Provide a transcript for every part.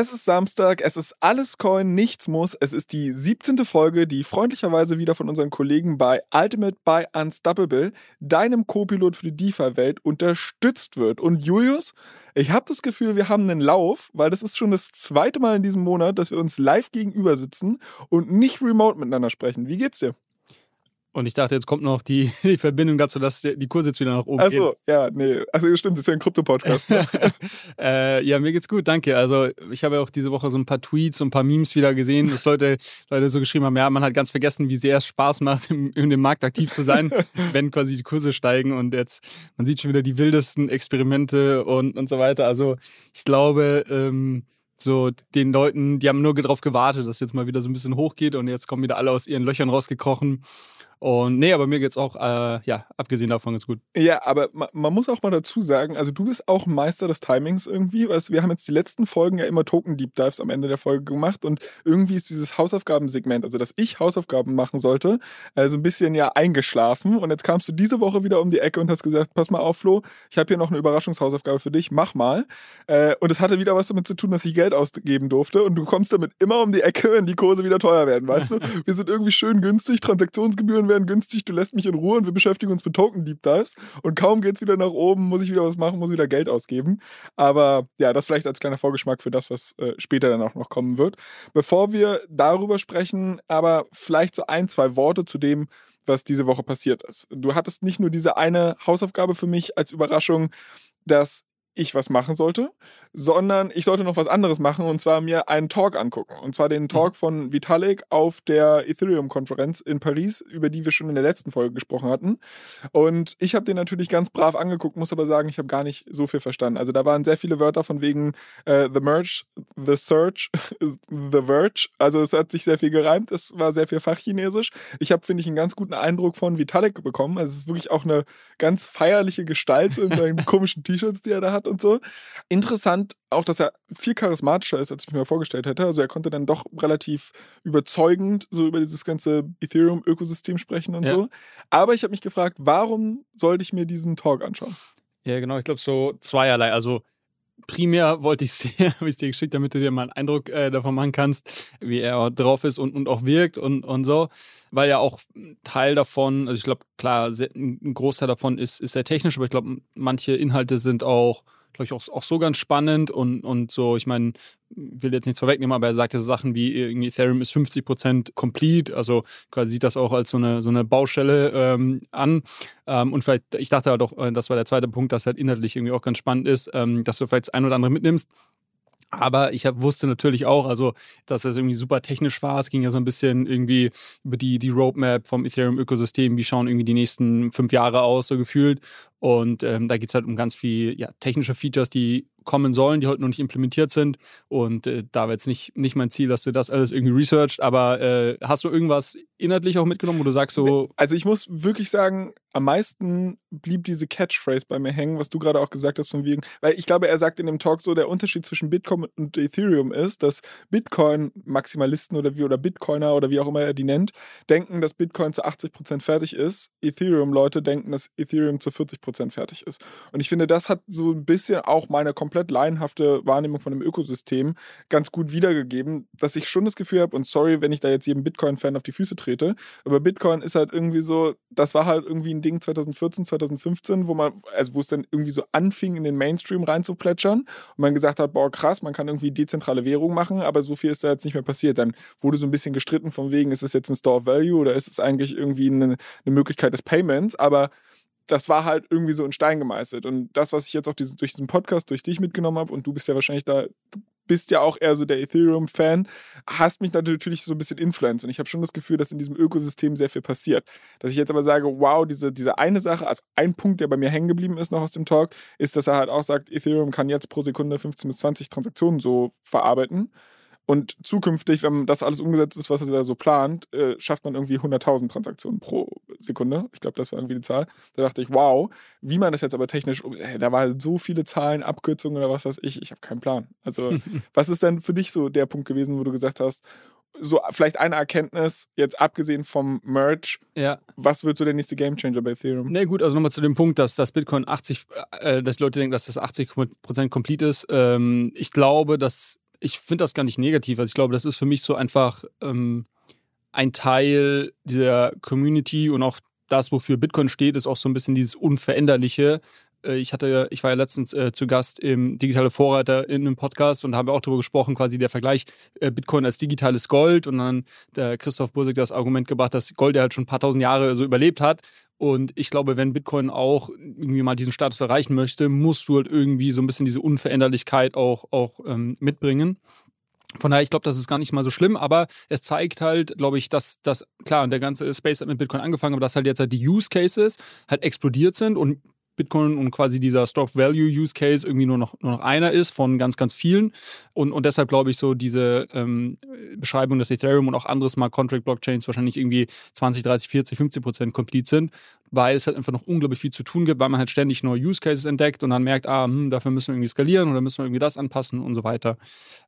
Es ist Samstag, es ist alles Coin, nichts muss. Es ist die 17. Folge, die freundlicherweise wieder von unseren Kollegen bei Ultimate by Unstoppable, deinem Co-Pilot für die DeFi-Welt, unterstützt wird. Und Julius, ich habe das Gefühl, wir haben einen Lauf, weil das ist schon das zweite Mal in diesem Monat, dass wir uns live gegenüber sitzen und nicht remote miteinander sprechen. Wie geht's dir? Und ich dachte, jetzt kommt noch die, die Verbindung dazu, dass die Kurse jetzt wieder nach oben Ach so, gehen. ja, nee. Also das stimmt, das ist ja ein Krypto-Podcast. Ne? äh, ja, mir geht's gut, danke. Also ich habe ja auch diese Woche so ein paar Tweets und ein paar Memes wieder gesehen, dass Leute, Leute so geschrieben haben, ja, man hat ganz vergessen, wie sehr es Spaß macht, im, in dem Markt aktiv zu sein, wenn quasi die Kurse steigen und jetzt, man sieht schon wieder die wildesten Experimente und, und so weiter. Also ich glaube, ähm, so den Leuten, die haben nur darauf gewartet, dass jetzt mal wieder so ein bisschen hochgeht und jetzt kommen wieder alle aus ihren Löchern rausgekrochen. Und nee, aber mir geht's auch, äh, ja, abgesehen davon ist gut. Ja, aber man, man, muss auch mal dazu sagen, also du bist auch Meister des Timings irgendwie. Weißt, wir haben jetzt die letzten Folgen ja immer Token Deep Dives am Ende der Folge gemacht und irgendwie ist dieses Hausaufgabensegment, also dass ich Hausaufgaben machen sollte, also ein bisschen ja eingeschlafen. Und jetzt kamst du diese Woche wieder um die Ecke und hast gesagt, pass mal auf, Flo, ich habe hier noch eine Überraschungshausaufgabe für dich, mach mal. Äh, und es hatte wieder was damit zu tun, dass ich Geld ausgeben durfte und du kommst damit immer um die Ecke, wenn die Kurse wieder teuer werden, weißt du? Wir sind irgendwie schön günstig, Transaktionsgebühren werden günstig, du lässt mich in Ruhe und wir beschäftigen uns mit Token Deep Dives. Und kaum geht es wieder nach oben, muss ich wieder was machen, muss wieder Geld ausgeben. Aber ja, das vielleicht als kleiner Vorgeschmack für das, was äh, später dann auch noch kommen wird. Bevor wir darüber sprechen, aber vielleicht so ein, zwei Worte zu dem, was diese Woche passiert ist. Du hattest nicht nur diese eine Hausaufgabe für mich als Überraschung, dass ich was machen sollte, sondern ich sollte noch was anderes machen und zwar mir einen Talk angucken. Und zwar den Talk von Vitalik auf der Ethereum-Konferenz in Paris, über die wir schon in der letzten Folge gesprochen hatten. Und ich habe den natürlich ganz brav angeguckt, muss aber sagen, ich habe gar nicht so viel verstanden. Also da waren sehr viele Wörter von wegen äh, The Merge, The Search, The Verge. Also es hat sich sehr viel gereimt, es war sehr viel Fachchinesisch. Ich habe, finde ich, einen ganz guten Eindruck von Vitalik bekommen. Also es ist wirklich auch eine ganz feierliche Gestalt so in seinen komischen T-Shirts, die er da hat und so. Interessant auch, dass er viel charismatischer ist, als ich mir vorgestellt hätte. Also er konnte dann doch relativ überzeugend so über dieses ganze Ethereum-Ökosystem sprechen und ja. so. Aber ich habe mich gefragt, warum sollte ich mir diesen Talk anschauen? Ja, genau. Ich glaube so zweierlei. Also primär wollte ich es dir, habe ich dir geschickt, damit du dir mal einen Eindruck äh, davon machen kannst, wie er drauf ist und, und auch wirkt und, und so. Weil ja auch Teil davon, also ich glaube, klar, ein Großteil davon ist, ist sehr technisch, aber ich glaube, manche Inhalte sind auch glaube ich, auch, auch so ganz spannend und, und so, ich meine, will jetzt nichts vorwegnehmen, aber er sagte so Sachen wie irgendwie Ethereum ist 50% complete, also quasi sieht das auch als so eine, so eine Baustelle ähm, an. Ähm, und vielleicht, ich dachte halt auch, äh, das war der zweite Punkt, dass halt inhaltlich irgendwie auch ganz spannend ist, ähm, dass du vielleicht das ein oder andere mitnimmst. Aber ich hab, wusste natürlich auch, also, dass das irgendwie super technisch war. Es ging ja so ein bisschen irgendwie über die, die Roadmap vom Ethereum-Ökosystem. Wie schauen irgendwie die nächsten fünf Jahre aus, so gefühlt. Und ähm, da geht es halt um ganz viel ja, technische Features, die kommen sollen, die heute noch nicht implementiert sind. Und äh, da war jetzt nicht, nicht mein Ziel, dass du das alles irgendwie researcht, aber äh, hast du irgendwas inhaltlich auch mitgenommen, wo du sagst so. Also ich muss wirklich sagen, am meisten blieb diese Catchphrase bei mir hängen, was du gerade auch gesagt hast von wegen, weil ich glaube, er sagt in dem Talk so, der Unterschied zwischen Bitcoin und Ethereum ist, dass Bitcoin-Maximalisten oder wie oder Bitcoiner oder wie auch immer er die nennt, denken, dass Bitcoin zu 80% fertig ist. Ethereum-Leute denken, dass Ethereum zu 40% Prozent fertig ist. Und ich finde, das hat so ein bisschen auch meine komplett laienhafte Wahrnehmung von dem Ökosystem ganz gut wiedergegeben, dass ich schon das Gefühl habe, und sorry, wenn ich da jetzt jedem Bitcoin-Fan auf die Füße trete, aber Bitcoin ist halt irgendwie so, das war halt irgendwie ein Ding 2014, 2015, wo man, also wo es dann irgendwie so anfing, in den Mainstream reinzuplätschern und man gesagt hat, boah, krass, man kann irgendwie dezentrale Währung machen, aber so viel ist da jetzt nicht mehr passiert. Dann wurde so ein bisschen gestritten von wegen, ist es jetzt ein Store of Value oder ist es eigentlich irgendwie eine, eine Möglichkeit des Payments, aber das war halt irgendwie so in Stein gemeißelt. Und das, was ich jetzt auch durch diesen Podcast durch dich mitgenommen habe, und du bist ja wahrscheinlich da bist ja auch eher so der Ethereum-Fan, hast mich natürlich so ein bisschen influenced. Und ich habe schon das Gefühl, dass in diesem Ökosystem sehr viel passiert. Dass ich jetzt aber sage, wow, diese, diese eine Sache, also ein Punkt, der bei mir hängen geblieben ist noch aus dem Talk, ist, dass er halt auch sagt, Ethereum kann jetzt pro Sekunde 15 bis 20 Transaktionen so verarbeiten. Und zukünftig, wenn das alles umgesetzt ist, was er da so plant, äh, schafft man irgendwie 100.000 Transaktionen pro Sekunde. Ich glaube, das war irgendwie die Zahl. Da dachte ich, wow, wie man das jetzt aber technisch, hey, da waren so viele Zahlen, Abkürzungen oder was weiß ich, ich habe keinen Plan. Also, was ist denn für dich so der Punkt gewesen, wo du gesagt hast, so vielleicht eine Erkenntnis, jetzt abgesehen vom Merch, ja. was wird so der nächste Gamechanger bei Ethereum? Na nee, gut, also nochmal zu dem Punkt, dass das Bitcoin 80, äh, dass Leute denken, dass das 80% complete ist. Ähm, ich glaube, dass ich finde das gar nicht negativ. Also ich glaube, das ist für mich so einfach ähm, ein Teil dieser Community und auch das, wofür Bitcoin steht, ist auch so ein bisschen dieses Unveränderliche. Äh, ich hatte, ich war ja letztens äh, zu Gast im Digitale Vorreiter in einem Podcast und haben auch darüber gesprochen, quasi der Vergleich äh, Bitcoin als digitales Gold und dann der Christoph Bursig das Argument gebracht, dass Gold ja halt schon ein paar tausend Jahre so überlebt hat. Und ich glaube, wenn Bitcoin auch irgendwie mal diesen Status erreichen möchte, musst du halt irgendwie so ein bisschen diese Unveränderlichkeit auch, auch ähm, mitbringen. Von daher, ich glaube, das ist gar nicht mal so schlimm, aber es zeigt halt, glaube ich, dass das, klar, der ganze Space hat mit Bitcoin angefangen, aber dass halt jetzt halt die Use Cases halt explodiert sind und Bitcoin und quasi dieser Stock Value Use Case irgendwie nur noch, nur noch einer ist von ganz, ganz vielen. Und, und deshalb glaube ich so, diese ähm, Beschreibung, dass Ethereum und auch andere Smart Contract Blockchains wahrscheinlich irgendwie 20, 30, 40, 50 Prozent complete sind, weil es halt einfach noch unglaublich viel zu tun gibt, weil man halt ständig neue Use Cases entdeckt und dann merkt, ah, hm, dafür müssen wir irgendwie skalieren oder müssen wir irgendwie das anpassen und so weiter.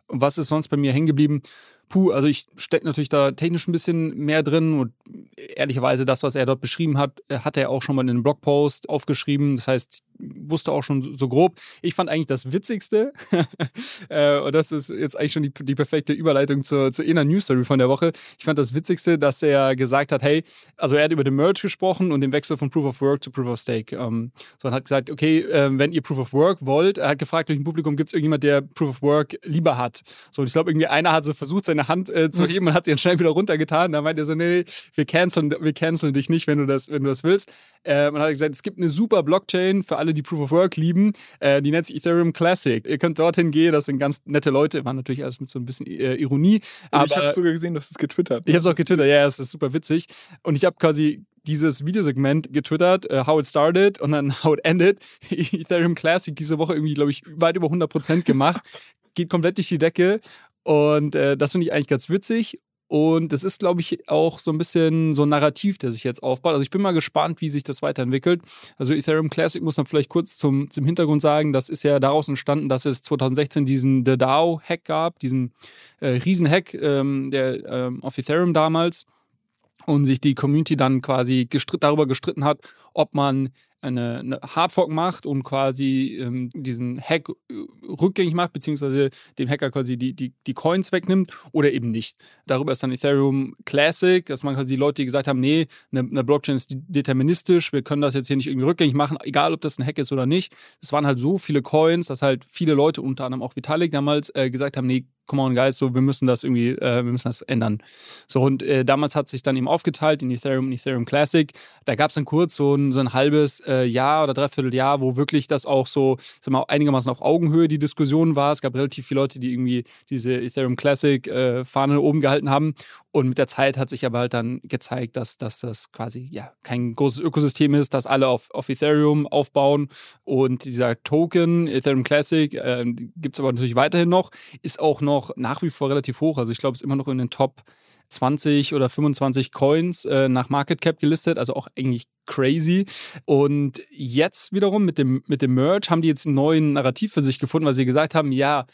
Und was ist sonst bei mir hängen geblieben? Puh, also ich stecke natürlich da technisch ein bisschen mehr drin und ehrlicherweise das, was er dort beschrieben hat, hat er auch schon mal in einem Blogpost aufgeschrieben. Das heißt, wusste auch schon so grob. Ich fand eigentlich das Witzigste, äh, und das ist jetzt eigentlich schon die, die perfekte Überleitung zur, zur inner News Story von der Woche. Ich fand das Witzigste, dass er gesagt hat, hey, also er hat über den Merge gesprochen und den Wechsel von Proof of Work zu Proof of Stake. Ähm, so und hat gesagt, okay, äh, wenn ihr Proof of Work wollt, er hat gefragt durch ein Publikum, gibt es irgendjemand, der Proof of Work lieber hat? So, und ich glaube, irgendwie einer hat so versucht, seine Hand äh, zu heben und hat sie dann schnell wieder runtergetan. Da meint er so, nee, wir canceln, wir canceln dich nicht, wenn du das, wenn du das willst. Äh, man hat gesagt, es gibt eine super Blockchain für alle, die Proof of Work lieben. Äh, die nennt sich Ethereum Classic. Ihr könnt dorthin gehen, das sind ganz nette Leute. War natürlich alles mit so ein bisschen äh, Ironie. Aber ich habe sogar gesehen, dass es getwittert. Ich habe es auch getwittert, ja, es ist super witzig. Und ich habe quasi dieses Videosegment getwittert, uh, how it started und dann how it ended. Ethereum Classic diese Woche irgendwie, glaube ich, weit über 100% gemacht. Geht komplett durch die Decke. Und äh, das finde ich eigentlich ganz witzig. Und es ist, glaube ich, auch so ein bisschen so ein Narrativ, der sich jetzt aufbaut. Also ich bin mal gespannt, wie sich das weiterentwickelt. Also Ethereum Classic muss man vielleicht kurz zum, zum Hintergrund sagen. Das ist ja daraus entstanden, dass es 2016 diesen The DAO-Hack gab, diesen äh, Riesen-Hack ähm, der, ähm, auf Ethereum damals. Und sich die Community dann quasi gestritt, darüber gestritten hat, ob man eine, eine Hardfork macht und quasi ähm, diesen Hack äh, rückgängig macht, beziehungsweise dem Hacker quasi die, die, die Coins wegnimmt oder eben nicht. Darüber ist dann Ethereum Classic, dass man quasi die Leute, die gesagt haben, nee, eine, eine Blockchain ist deterministisch, wir können das jetzt hier nicht irgendwie rückgängig machen, egal ob das ein Hack ist oder nicht. Es waren halt so viele Coins, dass halt viele Leute, unter anderem auch Vitalik damals, äh, gesagt haben, nee, come on guys, so wir müssen das irgendwie, äh, wir müssen das ändern. So und äh, damals hat sich dann eben aufgeteilt in Ethereum und Ethereum Classic. Da gab es dann kurz so ein, so ein halbes äh, Jahr oder dreiviertel Jahr, wo wirklich das auch so, sag mal, einigermaßen auf Augenhöhe die Diskussion war. Es gab relativ viele Leute, die irgendwie diese Ethereum Classic äh, oben gehalten haben. Und mit der Zeit hat sich aber halt dann gezeigt, dass, dass das quasi ja kein großes Ökosystem ist, dass alle auf, auf Ethereum aufbauen. Und dieser Token, Ethereum Classic, äh, gibt es aber natürlich weiterhin noch, ist auch noch noch nach wie vor relativ hoch. Also ich glaube, es ist immer noch in den Top 20 oder 25 Coins äh, nach Market Cap gelistet, also auch eigentlich crazy. Und jetzt wiederum mit dem, mit dem Merge haben die jetzt einen neuen Narrativ für sich gefunden, weil sie gesagt haben, ja,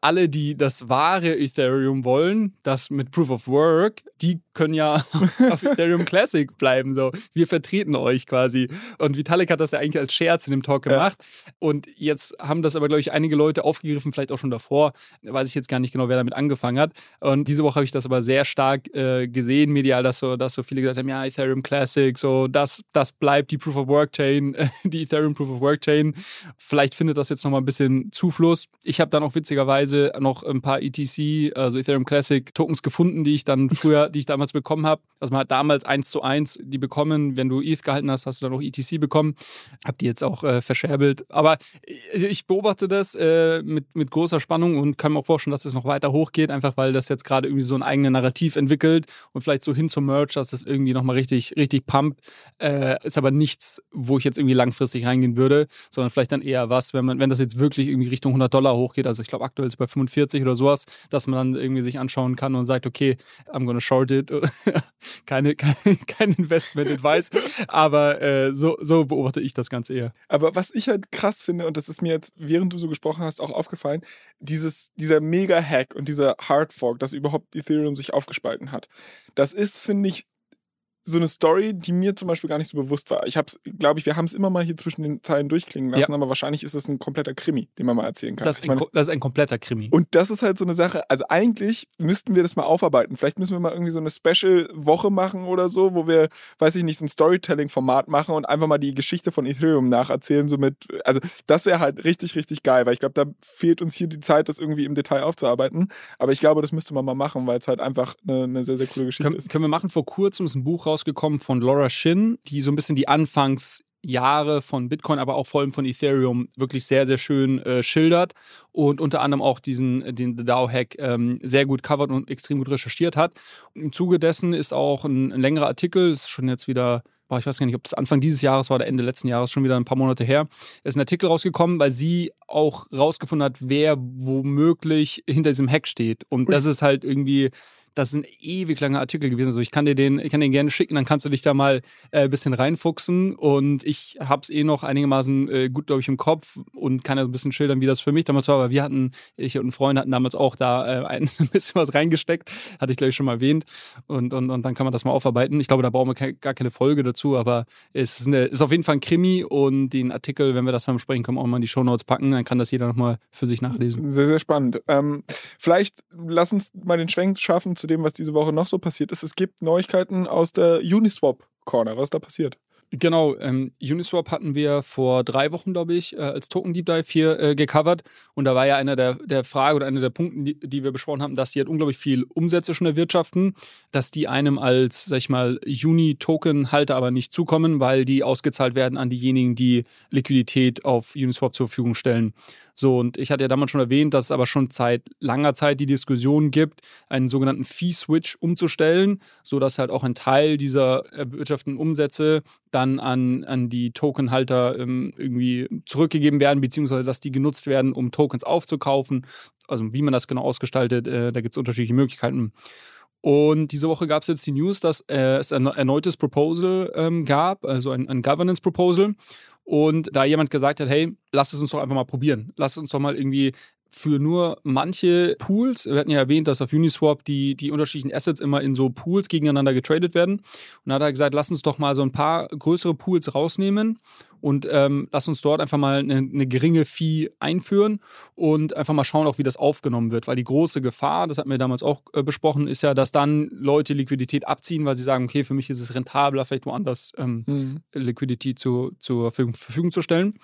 alle, die das wahre Ethereum wollen, das mit Proof of Work, die können ja auf Ethereum Classic bleiben. So, wir vertreten euch quasi. Und Vitalik hat das ja eigentlich als Scherz in dem Talk gemacht. Ja. Und jetzt haben das aber, glaube ich, einige Leute aufgegriffen, vielleicht auch schon davor. Weiß ich jetzt gar nicht genau, wer damit angefangen hat. Und diese Woche habe ich das aber sehr stark äh, gesehen, medial, dass so, dass so viele gesagt haben: ja, Ethereum Classic, so, das, das bleibt die Proof of Work Chain, die Ethereum Proof of Work Chain. Vielleicht findet das jetzt nochmal ein bisschen Zufluss. Ich habe dann auch witzigerweise zufälligerweise noch ein paar ETC, also Ethereum Classic Tokens gefunden, die ich dann früher, die ich damals bekommen habe. Also man hat damals eins zu eins die bekommen. Wenn du ETH gehalten hast, hast du dann auch ETC bekommen. Hab die jetzt auch äh, verscherbelt. Aber äh, ich beobachte das äh, mit, mit großer Spannung und kann mir auch vorstellen, dass es noch weiter hochgeht, einfach weil das jetzt gerade irgendwie so ein eigenes Narrativ entwickelt und vielleicht so hin zum Merch, dass das irgendwie nochmal richtig, richtig pumpt. Äh, ist aber nichts, wo ich jetzt irgendwie langfristig reingehen würde, sondern vielleicht dann eher was, wenn man, wenn das jetzt wirklich irgendwie Richtung 100 Dollar hochgeht, also ich glaube aktuell ist bei 45 oder sowas, dass man dann irgendwie sich anschauen kann und sagt, okay, I'm gonna short it. keine, keine, kein Investment-Advice, aber äh, so, so beobachte ich das Ganze eher. Aber was ich halt krass finde, und das ist mir jetzt, während du so gesprochen hast, auch aufgefallen, dieses, dieser Mega-Hack und dieser Hard Fork, dass überhaupt Ethereum sich aufgespalten hat, das ist, finde ich, so eine Story, die mir zum Beispiel gar nicht so bewusst war. Ich habe glaube ich, wir haben es immer mal hier zwischen den Zeilen durchklingen lassen, ja. aber wahrscheinlich ist es ein kompletter Krimi, den man mal erzählen kann. Das, meine, das, ist ein kompletter Krimi. Und das ist halt so eine Sache, also eigentlich müssten wir das mal aufarbeiten. Vielleicht müssen wir mal irgendwie so eine Special-Woche machen oder so, wo wir, weiß ich nicht, so ein Storytelling-Format machen und einfach mal die Geschichte von Ethereum nacherzählen. So mit, also das wäre halt richtig, richtig geil, weil ich glaube, da fehlt uns hier die Zeit, das irgendwie im Detail aufzuarbeiten. Aber ich glaube, das müsste man mal machen, weil es halt einfach eine, eine sehr, sehr coole Geschichte Kön ist. Können wir machen. Vor kurzem ist ein Buch raus rausgekommen von Laura Shin, die so ein bisschen die Anfangsjahre von Bitcoin, aber auch vor allem von Ethereum wirklich sehr, sehr schön äh, schildert und unter anderem auch diesen, den The DAO-Hack ähm, sehr gut covert und extrem gut recherchiert hat. Und Im Zuge dessen ist auch ein, ein längerer Artikel, ist schon jetzt wieder ich weiß gar nicht, ob das Anfang dieses Jahres war oder Ende letzten Jahres, schon wieder ein paar Monate her, ist ein Artikel rausgekommen, weil sie auch rausgefunden hat, wer womöglich hinter diesem Hack steht. Und das ist halt irgendwie das ein ewig langer Artikel gewesen. Also ich kann dir den, ich kann den gerne schicken, dann kannst du dich da mal äh, ein bisschen reinfuchsen. Und ich habe es eh noch einigermaßen äh, gut, glaube ich, im Kopf und kann ja so ein bisschen schildern, wie das für mich damals war. Aber wir hatten, ich und ein Freund hatten damals auch da äh, ein bisschen was reingesteckt. Hatte ich, glaube ich, schon mal erwähnt. Und, und, und dann kann man das mal aufarbeiten. Ich glaube, da brauchen wir ke gar keine Folge dazu, aber es ist, eine, ist auf jeden Fall ein Krimi und den Artikel, wenn wir das mal besprechen, können wir auch mal in die Shownotes packen. Dann kann das jeder nochmal für sich nachlesen. Sehr, sehr spannend. Ähm, vielleicht lass uns mal den Schwenk schaffen zu dem, was diese Woche noch so passiert ist. Es gibt Neuigkeiten aus der Uniswap Corner. Was ist da passiert? Genau, ähm, Uniswap hatten wir vor drei Wochen, glaube ich, äh, als Token Deep Dive hier äh, gecovert. Und da war ja einer der, der Frage oder einer der Punkte, die, die, wir besprochen haben, dass die halt unglaublich viel Umsätze schon erwirtschaften, dass die einem als, sag ich mal, Uni-Token-Halter aber nicht zukommen, weil die ausgezahlt werden an diejenigen, die Liquidität auf Uniswap zur Verfügung stellen. So, und ich hatte ja damals schon erwähnt, dass es aber schon seit langer Zeit die Diskussion gibt, einen sogenannten Fee-Switch umzustellen, sodass halt auch ein Teil dieser erwirtschafteten Umsätze dann an, an die Tokenhalter ähm, irgendwie zurückgegeben werden, beziehungsweise dass die genutzt werden, um Tokens aufzukaufen. Also wie man das genau ausgestaltet, äh, da gibt es unterschiedliche Möglichkeiten. Und diese Woche gab es jetzt die News, dass äh, es ein erneutes Proposal ähm, gab, also ein, ein Governance Proposal. Und da jemand gesagt hat, hey, lass es uns doch einfach mal probieren. Lass uns doch mal irgendwie für nur manche Pools, wir hatten ja erwähnt, dass auf Uniswap die, die unterschiedlichen Assets immer in so Pools gegeneinander getradet werden. Und da hat er gesagt, lass uns doch mal so ein paar größere Pools rausnehmen und ähm, lass uns dort einfach mal eine, eine, geringe Fee einführen und einfach mal schauen, auch wie das aufgenommen wird. Weil die große Gefahr, das hatten wir damals auch äh, besprochen, ist ja, dass dann Leute Liquidität abziehen, weil sie sagen, okay, für mich ist es rentabler, vielleicht woanders ähm, mhm. Liquidität zu, zur Verfügung zu stellen.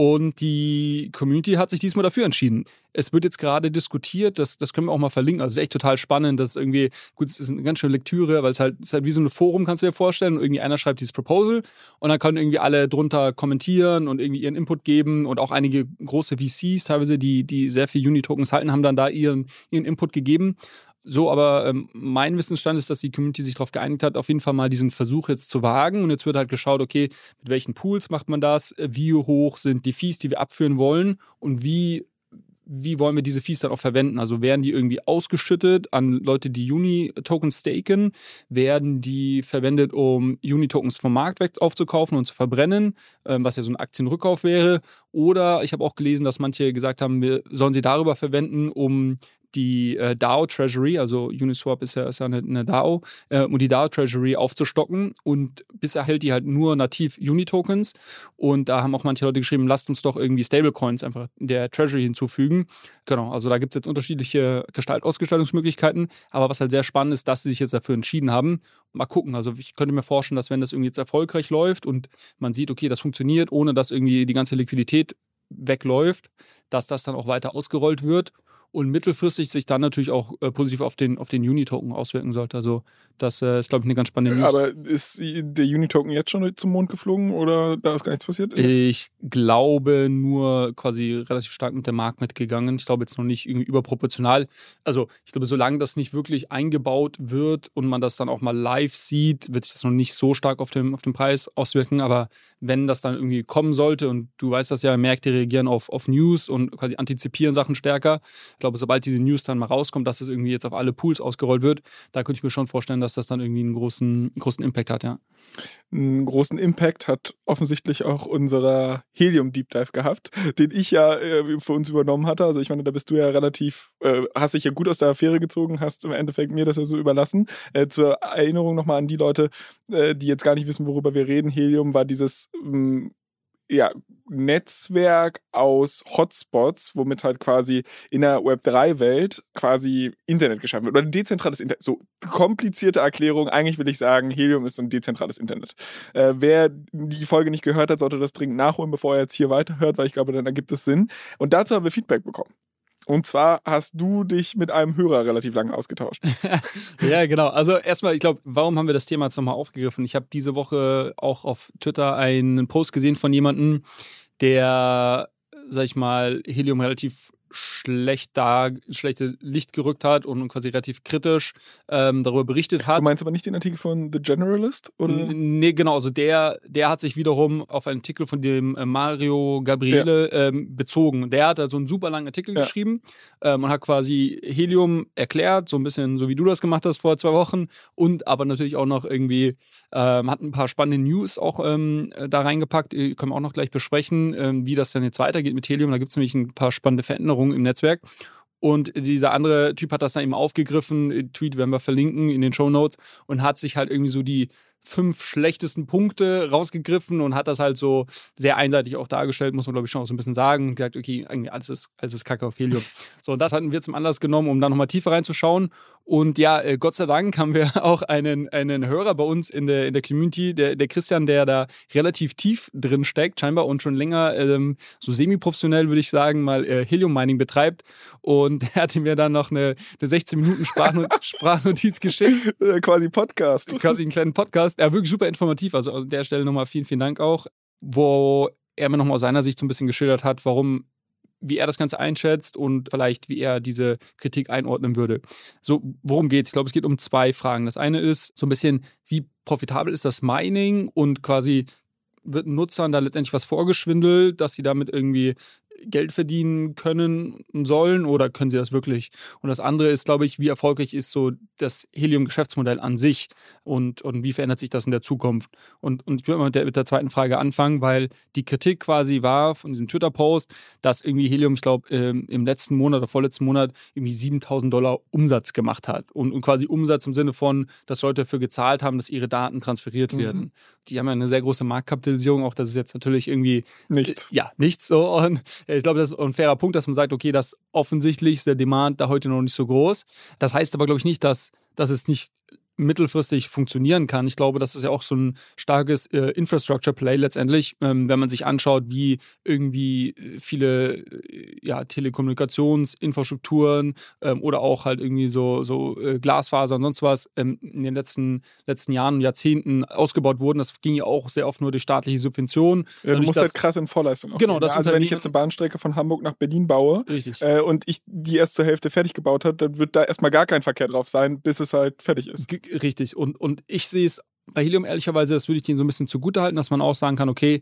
Und die Community hat sich diesmal dafür entschieden. Es wird jetzt gerade diskutiert, das, das können wir auch mal verlinken. Also es ist echt total spannend, dass irgendwie, gut, es ist eine ganz schöne Lektüre, weil es halt, es ist halt wie so ein Forum, kannst du dir vorstellen. Und irgendwie einer schreibt dieses Proposal und dann können irgendwie alle drunter kommentieren und irgendwie ihren Input geben. Und auch einige große VCs, teilweise, die, die sehr viel Uni-Tokens halten, haben dann da ihren, ihren Input gegeben. So, aber ähm, mein Wissensstand ist, dass die Community sich darauf geeinigt hat, auf jeden Fall mal diesen Versuch jetzt zu wagen. Und jetzt wird halt geschaut, okay, mit welchen Pools macht man das? Wie hoch sind die Fees, die wir abführen wollen? Und wie, wie wollen wir diese Fees dann auch verwenden? Also werden die irgendwie ausgeschüttet an Leute, die Uni-Tokens staken? Werden die verwendet, um Uni-Tokens vom Markt weg aufzukaufen und zu verbrennen, ähm, was ja so ein Aktienrückkauf wäre? Oder ich habe auch gelesen, dass manche gesagt haben, wir sollen sie darüber verwenden, um die äh, DAO Treasury, also Uniswap ist ja, ist ja eine, eine DAO, äh, um die DAO Treasury aufzustocken. Und bisher hält die halt nur nativ Uni-Tokens. Und da haben auch manche Leute geschrieben, lasst uns doch irgendwie Stablecoins einfach in der Treasury hinzufügen. Genau, also da gibt es jetzt unterschiedliche Gestalt Ausgestaltungsmöglichkeiten. Aber was halt sehr spannend ist, dass sie sich jetzt dafür entschieden haben. Mal gucken. Also ich könnte mir vorstellen, dass wenn das irgendwie jetzt erfolgreich läuft und man sieht, okay, das funktioniert, ohne dass irgendwie die ganze Liquidität wegläuft, dass das dann auch weiter ausgerollt wird und mittelfristig sich dann natürlich auch äh, positiv auf den, auf den Uni-Token auswirken sollte. Also das äh, ist, glaube ich, eine ganz spannende News. Aber ist der Uni-Token jetzt schon zum Mond geflogen oder da ist gar nichts passiert? Ich glaube nur quasi relativ stark mit dem Markt mitgegangen. Ich glaube jetzt noch nicht irgendwie überproportional. Also ich glaube, solange das nicht wirklich eingebaut wird und man das dann auch mal live sieht, wird sich das noch nicht so stark auf den, auf den Preis auswirken. Aber wenn das dann irgendwie kommen sollte und du weißt das ja, Märkte reagieren auf, auf News und quasi antizipieren Sachen stärker. Ich glaube, sobald diese News dann mal rauskommt, dass es irgendwie jetzt auf alle Pools ausgerollt wird, da könnte ich mir schon vorstellen, dass das dann irgendwie einen großen, großen Impact hat, ja. Einen großen Impact hat offensichtlich auch unserer Helium Deep Dive gehabt, den ich ja äh, für uns übernommen hatte. Also ich meine, da bist du ja relativ, äh, hast dich ja gut aus der Affäre gezogen, hast im Endeffekt mir das ja so überlassen. Äh, zur Erinnerung nochmal an die Leute, äh, die jetzt gar nicht wissen, worüber wir reden. Helium war dieses ähm, ja, Netzwerk aus Hotspots, womit halt quasi in der Web3-Welt quasi Internet geschaffen wird. Oder ein dezentrales Internet. So komplizierte Erklärung. Eigentlich will ich sagen, Helium ist ein dezentrales Internet. Äh, wer die Folge nicht gehört hat, sollte das dringend nachholen, bevor er jetzt hier weiterhört, weil ich glaube, dann ergibt es Sinn. Und dazu haben wir Feedback bekommen. Und zwar hast du dich mit einem Hörer relativ lange ausgetauscht. ja, genau. Also erstmal, ich glaube, warum haben wir das Thema jetzt nochmal aufgegriffen? Ich habe diese Woche auch auf Twitter einen Post gesehen von jemandem, der, sag ich mal, Helium relativ schlecht da, schlechte Licht gerückt hat und quasi relativ kritisch ähm, darüber berichtet hat. Du meinst aber nicht den Artikel von The Generalist? Oder? Nee, genau. Also der, der hat sich wiederum auf einen Artikel von dem äh, Mario Gabriele ja. ähm, bezogen. Der hat also einen super langen Artikel ja. geschrieben ähm, und hat quasi Helium erklärt, so ein bisschen so wie du das gemacht hast vor zwei Wochen und aber natürlich auch noch irgendwie ähm, hat ein paar spannende News auch ähm, da reingepackt. Die können wir auch noch gleich besprechen, ähm, wie das dann jetzt weitergeht mit Helium. Da gibt es nämlich ein paar spannende Veränderungen Veränderungen im Netzwerk. Und dieser andere Typ hat das dann eben aufgegriffen, Tweet werden wir verlinken in den Show Notes und hat sich halt irgendwie so die fünf schlechtesten Punkte rausgegriffen und hat das halt so sehr einseitig auch dargestellt, muss man glaube ich schon auch so ein bisschen sagen. Und gesagt, okay, eigentlich alles ist, alles ist Kacke auf Helium. So, und das hatten wir zum Anlass genommen, um da nochmal tiefer reinzuschauen. Und ja, äh, Gott sei Dank haben wir auch einen, einen Hörer bei uns in der, in der Community, der, der Christian, der da relativ tief drin steckt, scheinbar und schon länger ähm, so semi-professionell, würde ich sagen, mal äh, Helium-Mining betreibt. Und er hatte mir dann noch eine, eine 16 Minuten Sprachnot Sprachnotiz geschickt. Äh, quasi Podcast. Quasi einen kleinen Podcast. Er wirklich super informativ. Also an der Stelle nochmal vielen, vielen Dank auch, wo er mir nochmal aus seiner Sicht so ein bisschen geschildert hat, warum wie er das Ganze einschätzt und vielleicht, wie er diese Kritik einordnen würde. So, worum geht es? Ich glaube, es geht um zwei Fragen. Das eine ist so ein bisschen, wie profitabel ist das Mining und quasi wird Nutzern da letztendlich was vorgeschwindelt, dass sie damit irgendwie Geld verdienen können sollen oder können sie das wirklich? Und das andere ist, glaube ich, wie erfolgreich ist so das Helium-Geschäftsmodell an sich und, und wie verändert sich das in der Zukunft? Und, und ich würde mal mit der, mit der zweiten Frage anfangen, weil die Kritik quasi war von diesem Twitter-Post, dass irgendwie Helium, ich glaube, ähm, im letzten Monat oder vorletzten Monat irgendwie 7000 Dollar Umsatz gemacht hat. Und, und, quasi Umsatz im Sinne von, dass Leute dafür gezahlt haben, dass ihre Daten transferiert mhm. werden. Die haben ja eine sehr große Marktkapitalisierung, auch das ist jetzt natürlich irgendwie nichts. Äh, ja, nichts so. Und ich glaube, das ist ein fairer Punkt, dass man sagt, okay, das offensichtlich ist der Demand da heute noch nicht so groß. Das heißt aber, glaube ich, nicht, dass, dass es nicht mittelfristig funktionieren kann. Ich glaube, das ist ja auch so ein starkes äh, Infrastructure-Play letztendlich, ähm, wenn man sich anschaut, wie irgendwie äh, viele äh, ja, Telekommunikationsinfrastrukturen ähm, oder auch halt irgendwie so, so äh, Glasfaser und sonst was ähm, in den letzten, letzten Jahren und Jahrzehnten ausgebaut wurden. Das ging ja auch sehr oft nur durch staatliche Subventionen. Ja, du musst halt krass in Vorleistung Genau, das ja, Also wenn ich jetzt eine Bahnstrecke von Hamburg nach Berlin baue äh, und ich die erst zur Hälfte fertig gebaut habe, dann wird da erstmal gar kein Verkehr drauf sein, bis es halt fertig ist. G Richtig. Und, und ich sehe es bei Helium ehrlicherweise, das würde ich Ihnen so ein bisschen zugutehalten, dass man auch sagen kann, okay,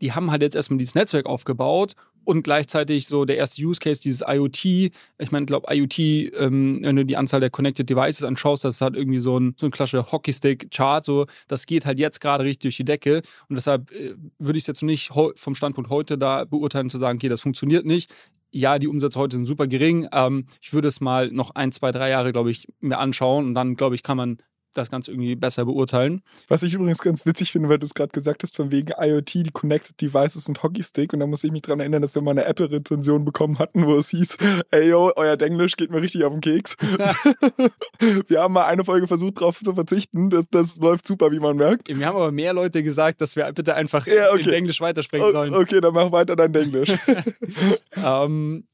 die haben halt jetzt erstmal dieses Netzwerk aufgebaut und gleichzeitig so der erste Use Case, dieses IoT. Ich meine, ich glaube, IoT, ähm, wenn du die Anzahl der Connected Devices anschaust, das hat irgendwie so ein, so ein klassischer Hockeystick-Chart. So, das geht halt jetzt gerade richtig durch die Decke. Und deshalb äh, würde ich es jetzt nicht vom Standpunkt heute da beurteilen, zu sagen, okay, das funktioniert nicht ja, die Umsätze heute sind super gering. Ähm, ich würde es mal noch ein, zwei, drei Jahre, glaube ich, mir anschauen und dann, glaube ich, kann man das Ganze irgendwie besser beurteilen. Was ich übrigens ganz witzig finde, weil du es gerade gesagt hast, von wegen IoT, die Connected Devices und Hockeystick. Und da muss ich mich dran erinnern, dass wir mal eine Apple-Rezension bekommen hatten, wo es hieß, ey yo, euer Denglisch geht mir richtig auf den Keks. wir haben mal eine Folge versucht, darauf zu verzichten. Das, das läuft super, wie man merkt. Wir haben aber mehr Leute gesagt, dass wir bitte einfach ja, okay. in Englisch weitersprechen sollen. Okay, dann mach weiter dein Englisch. ähm,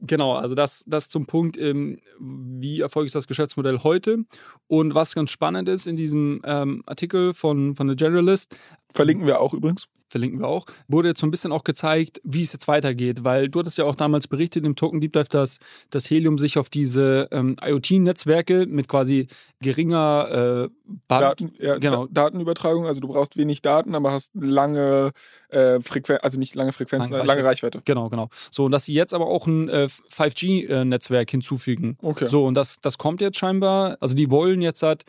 Genau, also das, das zum Punkt, ähm, wie erfolgreich ist das Geschäftsmodell heute. Und was ganz spannend ist in diesem ähm, Artikel von, von The Generalist. Verlinken wir auch übrigens verlinken wir auch, wurde jetzt so ein bisschen auch gezeigt, wie es jetzt weitergeht, weil du hattest ja auch damals berichtet im Token Deep Dive, dass das Helium sich auf diese ähm, IoT-Netzwerke mit quasi geringer äh, Daten, ja, genau. Datenübertragung, also du brauchst wenig Daten, aber hast lange äh, Frequenz, also nicht lange Frequenz, lange, lange Reichweite. Genau, genau. So, und dass sie jetzt aber auch ein äh, 5G-Netzwerk hinzufügen. Okay. So, und das, das kommt jetzt scheinbar, also die wollen jetzt halt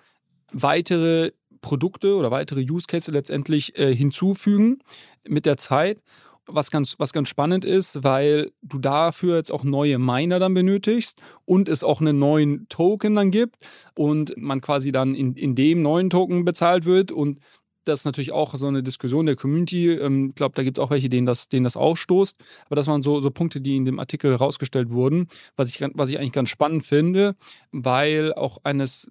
weitere Produkte oder weitere Use Cases letztendlich äh, hinzufügen mit der Zeit. Was ganz, was ganz spannend ist, weil du dafür jetzt auch neue Miner dann benötigst und es auch einen neuen Token dann gibt und man quasi dann in, in dem neuen Token bezahlt wird und das ist natürlich auch so eine Diskussion der Community. Ähm, ich glaube, da gibt es auch welche, denen das, denen das ausstoßt. Aber das waren so, so Punkte, die in dem Artikel rausgestellt wurden, was ich, was ich eigentlich ganz spannend finde, weil auch eines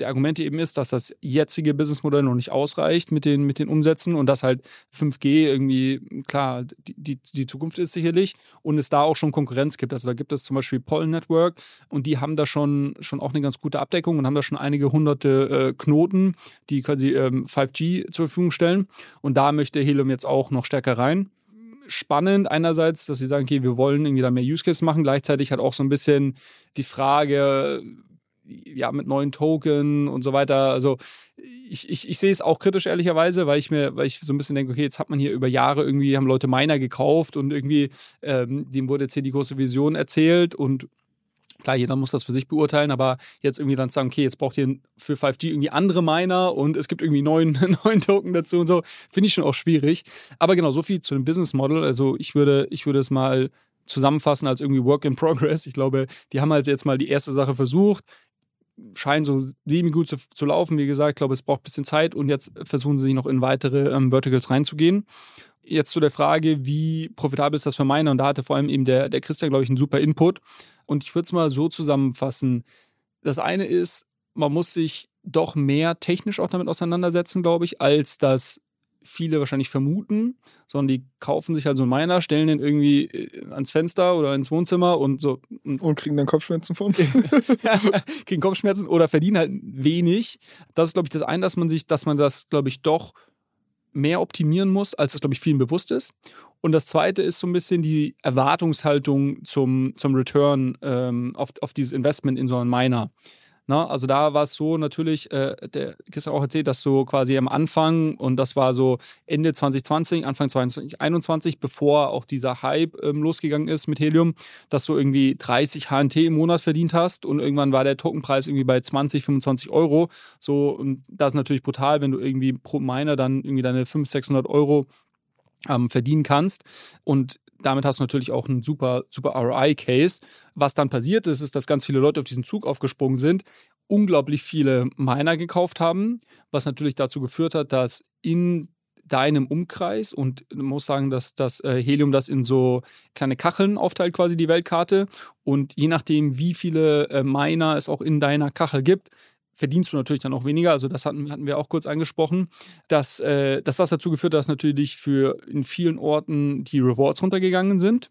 der Argument eben ist, dass das jetzige Businessmodell noch nicht ausreicht mit den, mit den Umsätzen und dass halt 5G irgendwie, klar, die, die, die Zukunft ist sicherlich und es da auch schon Konkurrenz gibt. Also da gibt es zum Beispiel Pollen Network und die haben da schon, schon auch eine ganz gute Abdeckung und haben da schon einige hunderte äh, Knoten, die quasi ähm, 5G zur Verfügung stellen. Und da möchte Helium jetzt auch noch stärker rein spannend einerseits, dass sie sagen, okay, wir wollen irgendwie da mehr Use Cases machen. Gleichzeitig hat auch so ein bisschen die Frage, ja, mit neuen Token und so weiter. Also ich, ich, ich sehe es auch kritisch, ehrlicherweise, weil ich mir, weil ich so ein bisschen denke, okay, jetzt hat man hier über Jahre irgendwie, haben Leute Miner gekauft und irgendwie, ähm, dem wurde jetzt hier die große Vision erzählt und Klar, jeder muss das für sich beurteilen, aber jetzt irgendwie dann sagen, okay, jetzt braucht ihr für 5G irgendwie andere Miner und es gibt irgendwie neuen, neuen Token dazu und so, finde ich schon auch schwierig. Aber genau, so viel zu dem Business Model. Also ich würde, ich würde es mal zusammenfassen als irgendwie Work in Progress. Ich glaube, die haben halt jetzt mal die erste Sache versucht scheinen so semi-gut zu, zu laufen. Wie gesagt, ich glaube, es braucht ein bisschen Zeit und jetzt versuchen sie noch in weitere ähm, Verticals reinzugehen. Jetzt zu der Frage, wie profitabel ist das für meine? Und da hatte vor allem eben der, der Christian, glaube ich, einen super Input. Und ich würde es mal so zusammenfassen. Das eine ist, man muss sich doch mehr technisch auch damit auseinandersetzen, glaube ich, als das viele wahrscheinlich vermuten, sondern die kaufen sich halt so einen Miner, stellen den irgendwie äh, ans Fenster oder ins Wohnzimmer und so. Und kriegen dann Kopfschmerzen von. kriegen Kopfschmerzen oder verdienen halt wenig. Das ist, glaube ich, das eine, dass man sich, dass man das, glaube ich, doch mehr optimieren muss, als es, glaube ich, vielen bewusst ist. Und das zweite ist so ein bisschen die Erwartungshaltung zum, zum Return ähm, auf, auf dieses Investment in so einen Miner. Na, ne? also da war es so natürlich, äh, der Christian auch erzählt, dass so quasi am Anfang und das war so Ende 2020, Anfang 2021, bevor auch dieser Hype ähm, losgegangen ist mit Helium, dass du irgendwie 30 HNT im Monat verdient hast und irgendwann war der Tokenpreis irgendwie bei 20, 25 Euro. So, und das ist natürlich brutal, wenn du irgendwie pro Miner dann irgendwie deine 500, 600 Euro ähm, verdienen kannst. Und damit hast du natürlich auch einen super, super ROI-Case. Was dann passiert ist, ist, dass ganz viele Leute auf diesen Zug aufgesprungen sind, unglaublich viele Miner gekauft haben, was natürlich dazu geführt hat, dass in deinem Umkreis und muss sagen, dass das äh, Helium das in so kleine Kacheln aufteilt, quasi die Weltkarte. Und je nachdem, wie viele äh, Miner es auch in deiner Kachel gibt, verdienst du natürlich dann auch weniger. Also das hatten, hatten wir auch kurz angesprochen, dass, äh, dass das dazu geführt hat, dass natürlich für in vielen Orten die Rewards runtergegangen sind.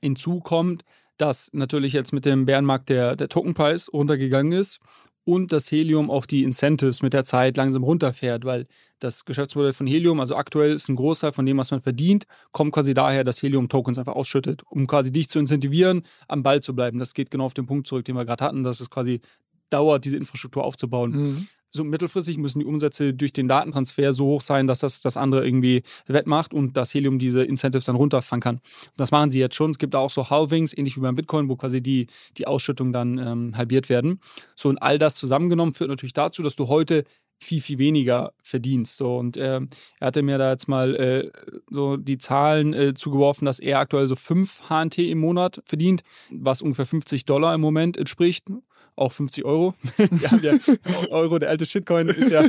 Hinzu kommt, dass natürlich jetzt mit dem Bärenmarkt der, der Tokenpreis runtergegangen ist und das Helium auch die Incentives mit der Zeit langsam runterfährt, weil das Geschäftsmodell von Helium, also aktuell ist ein Großteil von dem, was man verdient, kommt quasi daher, dass Helium Tokens einfach ausschüttet, um quasi dich zu incentivieren, am Ball zu bleiben. Das geht genau auf den Punkt zurück, den wir gerade hatten, dass es quasi dauert, diese Infrastruktur aufzubauen. Mhm. So mittelfristig müssen die Umsätze durch den Datentransfer so hoch sein, dass das das andere irgendwie wettmacht und das Helium diese Incentives dann runterfangen kann. Und das machen sie jetzt schon. Es gibt auch so Halvings, ähnlich wie beim Bitcoin, wo quasi die, die Ausschüttungen dann ähm, halbiert werden. So und all das zusammengenommen führt natürlich dazu, dass du heute viel, viel weniger verdienst. So, und äh, er hatte mir da jetzt mal äh, so die Zahlen äh, zugeworfen, dass er aktuell so 5 HNT im Monat verdient, was ungefähr 50 Dollar im Moment entspricht auch 50 Euro. Wir haben ja Euro, der alte Shitcoin ist ja,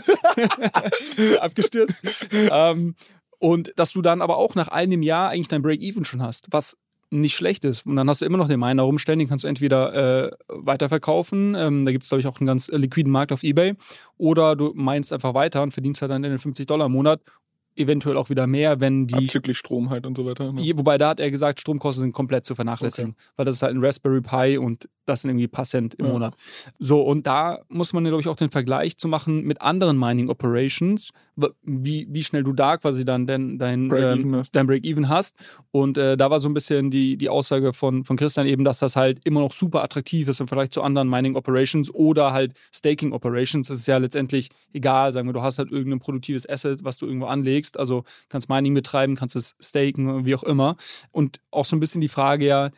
abgestürzt. Ähm, und dass du dann aber auch nach einem Jahr eigentlich dein Break-Even schon hast, was nicht schlecht ist. Und dann hast du immer noch den Miner rumstellen, den kannst du entweder äh, weiterverkaufen, ähm, da gibt es, glaube ich, auch einen ganz liquiden Markt auf Ebay, oder du meinst einfach weiter und verdienst halt dann deine 50 Dollar im Monat eventuell auch wieder mehr, wenn die. Abzüglich Strom halt und so weiter. Ne? Wobei da hat er gesagt, Stromkosten sind komplett zu vernachlässigen, okay. weil das ist halt ein Raspberry Pi und das sind irgendwie paar Cent im ja. Monat. So, und da muss man, glaube ich, auch den Vergleich zu machen mit anderen Mining Operations, wie, wie schnell du da quasi dann dein, dein Break-Even ähm, Break hast. Und äh, da war so ein bisschen die, die Aussage von, von Christian eben, dass das halt immer noch super attraktiv ist im Vergleich zu anderen Mining Operations oder halt Staking Operations. Das ist ja letztendlich egal, sagen wir, du hast halt irgendein produktives Asset, was du irgendwo anlegst. Also kannst Mining betreiben, kannst es staken, wie auch immer. Und auch so ein bisschen die Frage ja,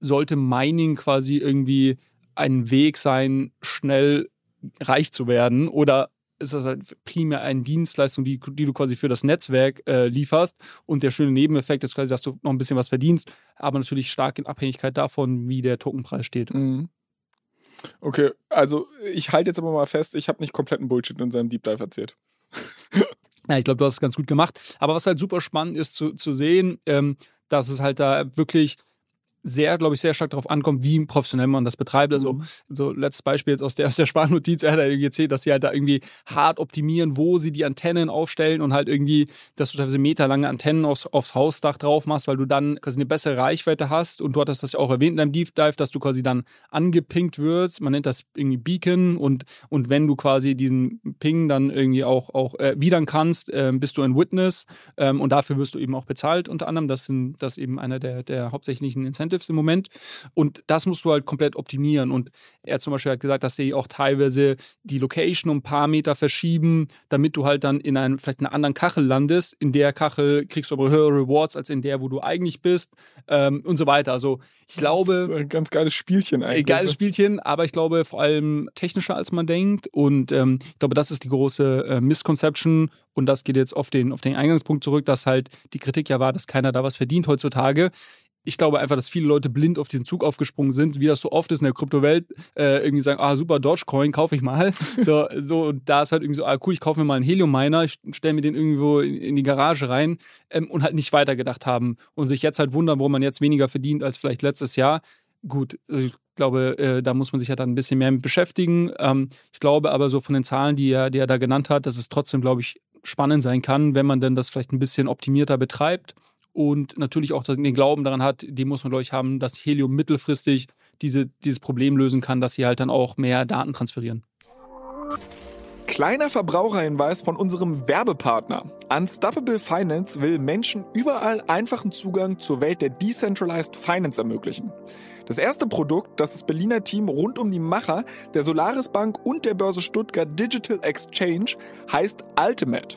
sollte Mining quasi irgendwie ein Weg sein, schnell reich zu werden? Oder ist das halt primär eine Dienstleistung, die, die du quasi für das Netzwerk äh, lieferst. Und der schöne Nebeneffekt ist quasi, dass du noch ein bisschen was verdienst, aber natürlich stark in Abhängigkeit davon, wie der Tokenpreis steht. Mhm. Okay, also ich halte jetzt aber mal fest, ich habe nicht kompletten Bullshit in seinem Deep Dive erzählt. ja, ich glaube, du hast es ganz gut gemacht. Aber was halt super spannend ist zu, zu sehen, ähm, dass es halt da wirklich sehr, glaube ich, sehr stark darauf ankommt, wie professionell man das betreibt. Also, mhm. so letztes Beispiel jetzt aus der, aus der Sparnotiz, er hat erzählt, dass sie halt da irgendwie hart optimieren, wo sie die Antennen aufstellen und halt irgendwie, dass du teilweise meterlange Antennen aufs, aufs Hausdach drauf machst, weil du dann quasi eine bessere Reichweite hast und du hattest das ja auch erwähnt in deinem Deep Dive, dass du quasi dann angepinkt wirst. Man nennt das irgendwie Beacon und, und wenn du quasi diesen Ping dann irgendwie auch, auch äh, widern kannst, äh, bist du ein Witness ähm, und dafür wirst du eben auch bezahlt unter anderem. Das sind das eben einer der, der hauptsächlichen Incentives Incentives im Moment. Und das musst du halt komplett optimieren. Und er zum Beispiel hat gesagt, dass sie auch teilweise die Location um ein paar Meter verschieben, damit du halt dann in einem, vielleicht einer anderen Kachel landest. In der Kachel kriegst du aber höhere Rewards als in der, wo du eigentlich bist ähm, und so weiter. Also ich glaube. Das ist ein ganz geiles Spielchen eigentlich. Geiles Spielchen, aber ich glaube vor allem technischer als man denkt. Und ähm, ich glaube, das ist die große äh, Misconception. Und das geht jetzt auf den, auf den Eingangspunkt zurück, dass halt die Kritik ja war, dass keiner da was verdient heutzutage ich glaube einfach, dass viele Leute blind auf diesen Zug aufgesprungen sind, wie das so oft ist in der Kryptowelt, äh, irgendwie sagen, ah, super Dogecoin, kaufe ich mal. so, so, und da ist halt irgendwie so, ah, cool, ich kaufe mir mal einen Helium-Miner, ich stelle mir den irgendwo in, in die Garage rein ähm, und halt nicht weitergedacht haben und sich jetzt halt wundern, warum man jetzt weniger verdient als vielleicht letztes Jahr. Gut, also ich glaube, äh, da muss man sich ja dann ein bisschen mehr mit beschäftigen. Ähm, ich glaube aber so von den Zahlen, die er, die er da genannt hat, dass es trotzdem, glaube ich, spannend sein kann, wenn man denn das vielleicht ein bisschen optimierter betreibt und natürlich auch den Glauben daran hat, den muss man, glaube ich, haben, dass Helium mittelfristig diese, dieses Problem lösen kann, dass sie halt dann auch mehr Daten transferieren. Kleiner Verbraucherhinweis von unserem Werbepartner. Unstoppable Finance will Menschen überall einfachen Zugang zur Welt der Decentralized Finance ermöglichen. Das erste Produkt, das das Berliner Team rund um die Macher der Solaris Bank und der Börse Stuttgart Digital Exchange heißt Ultimate.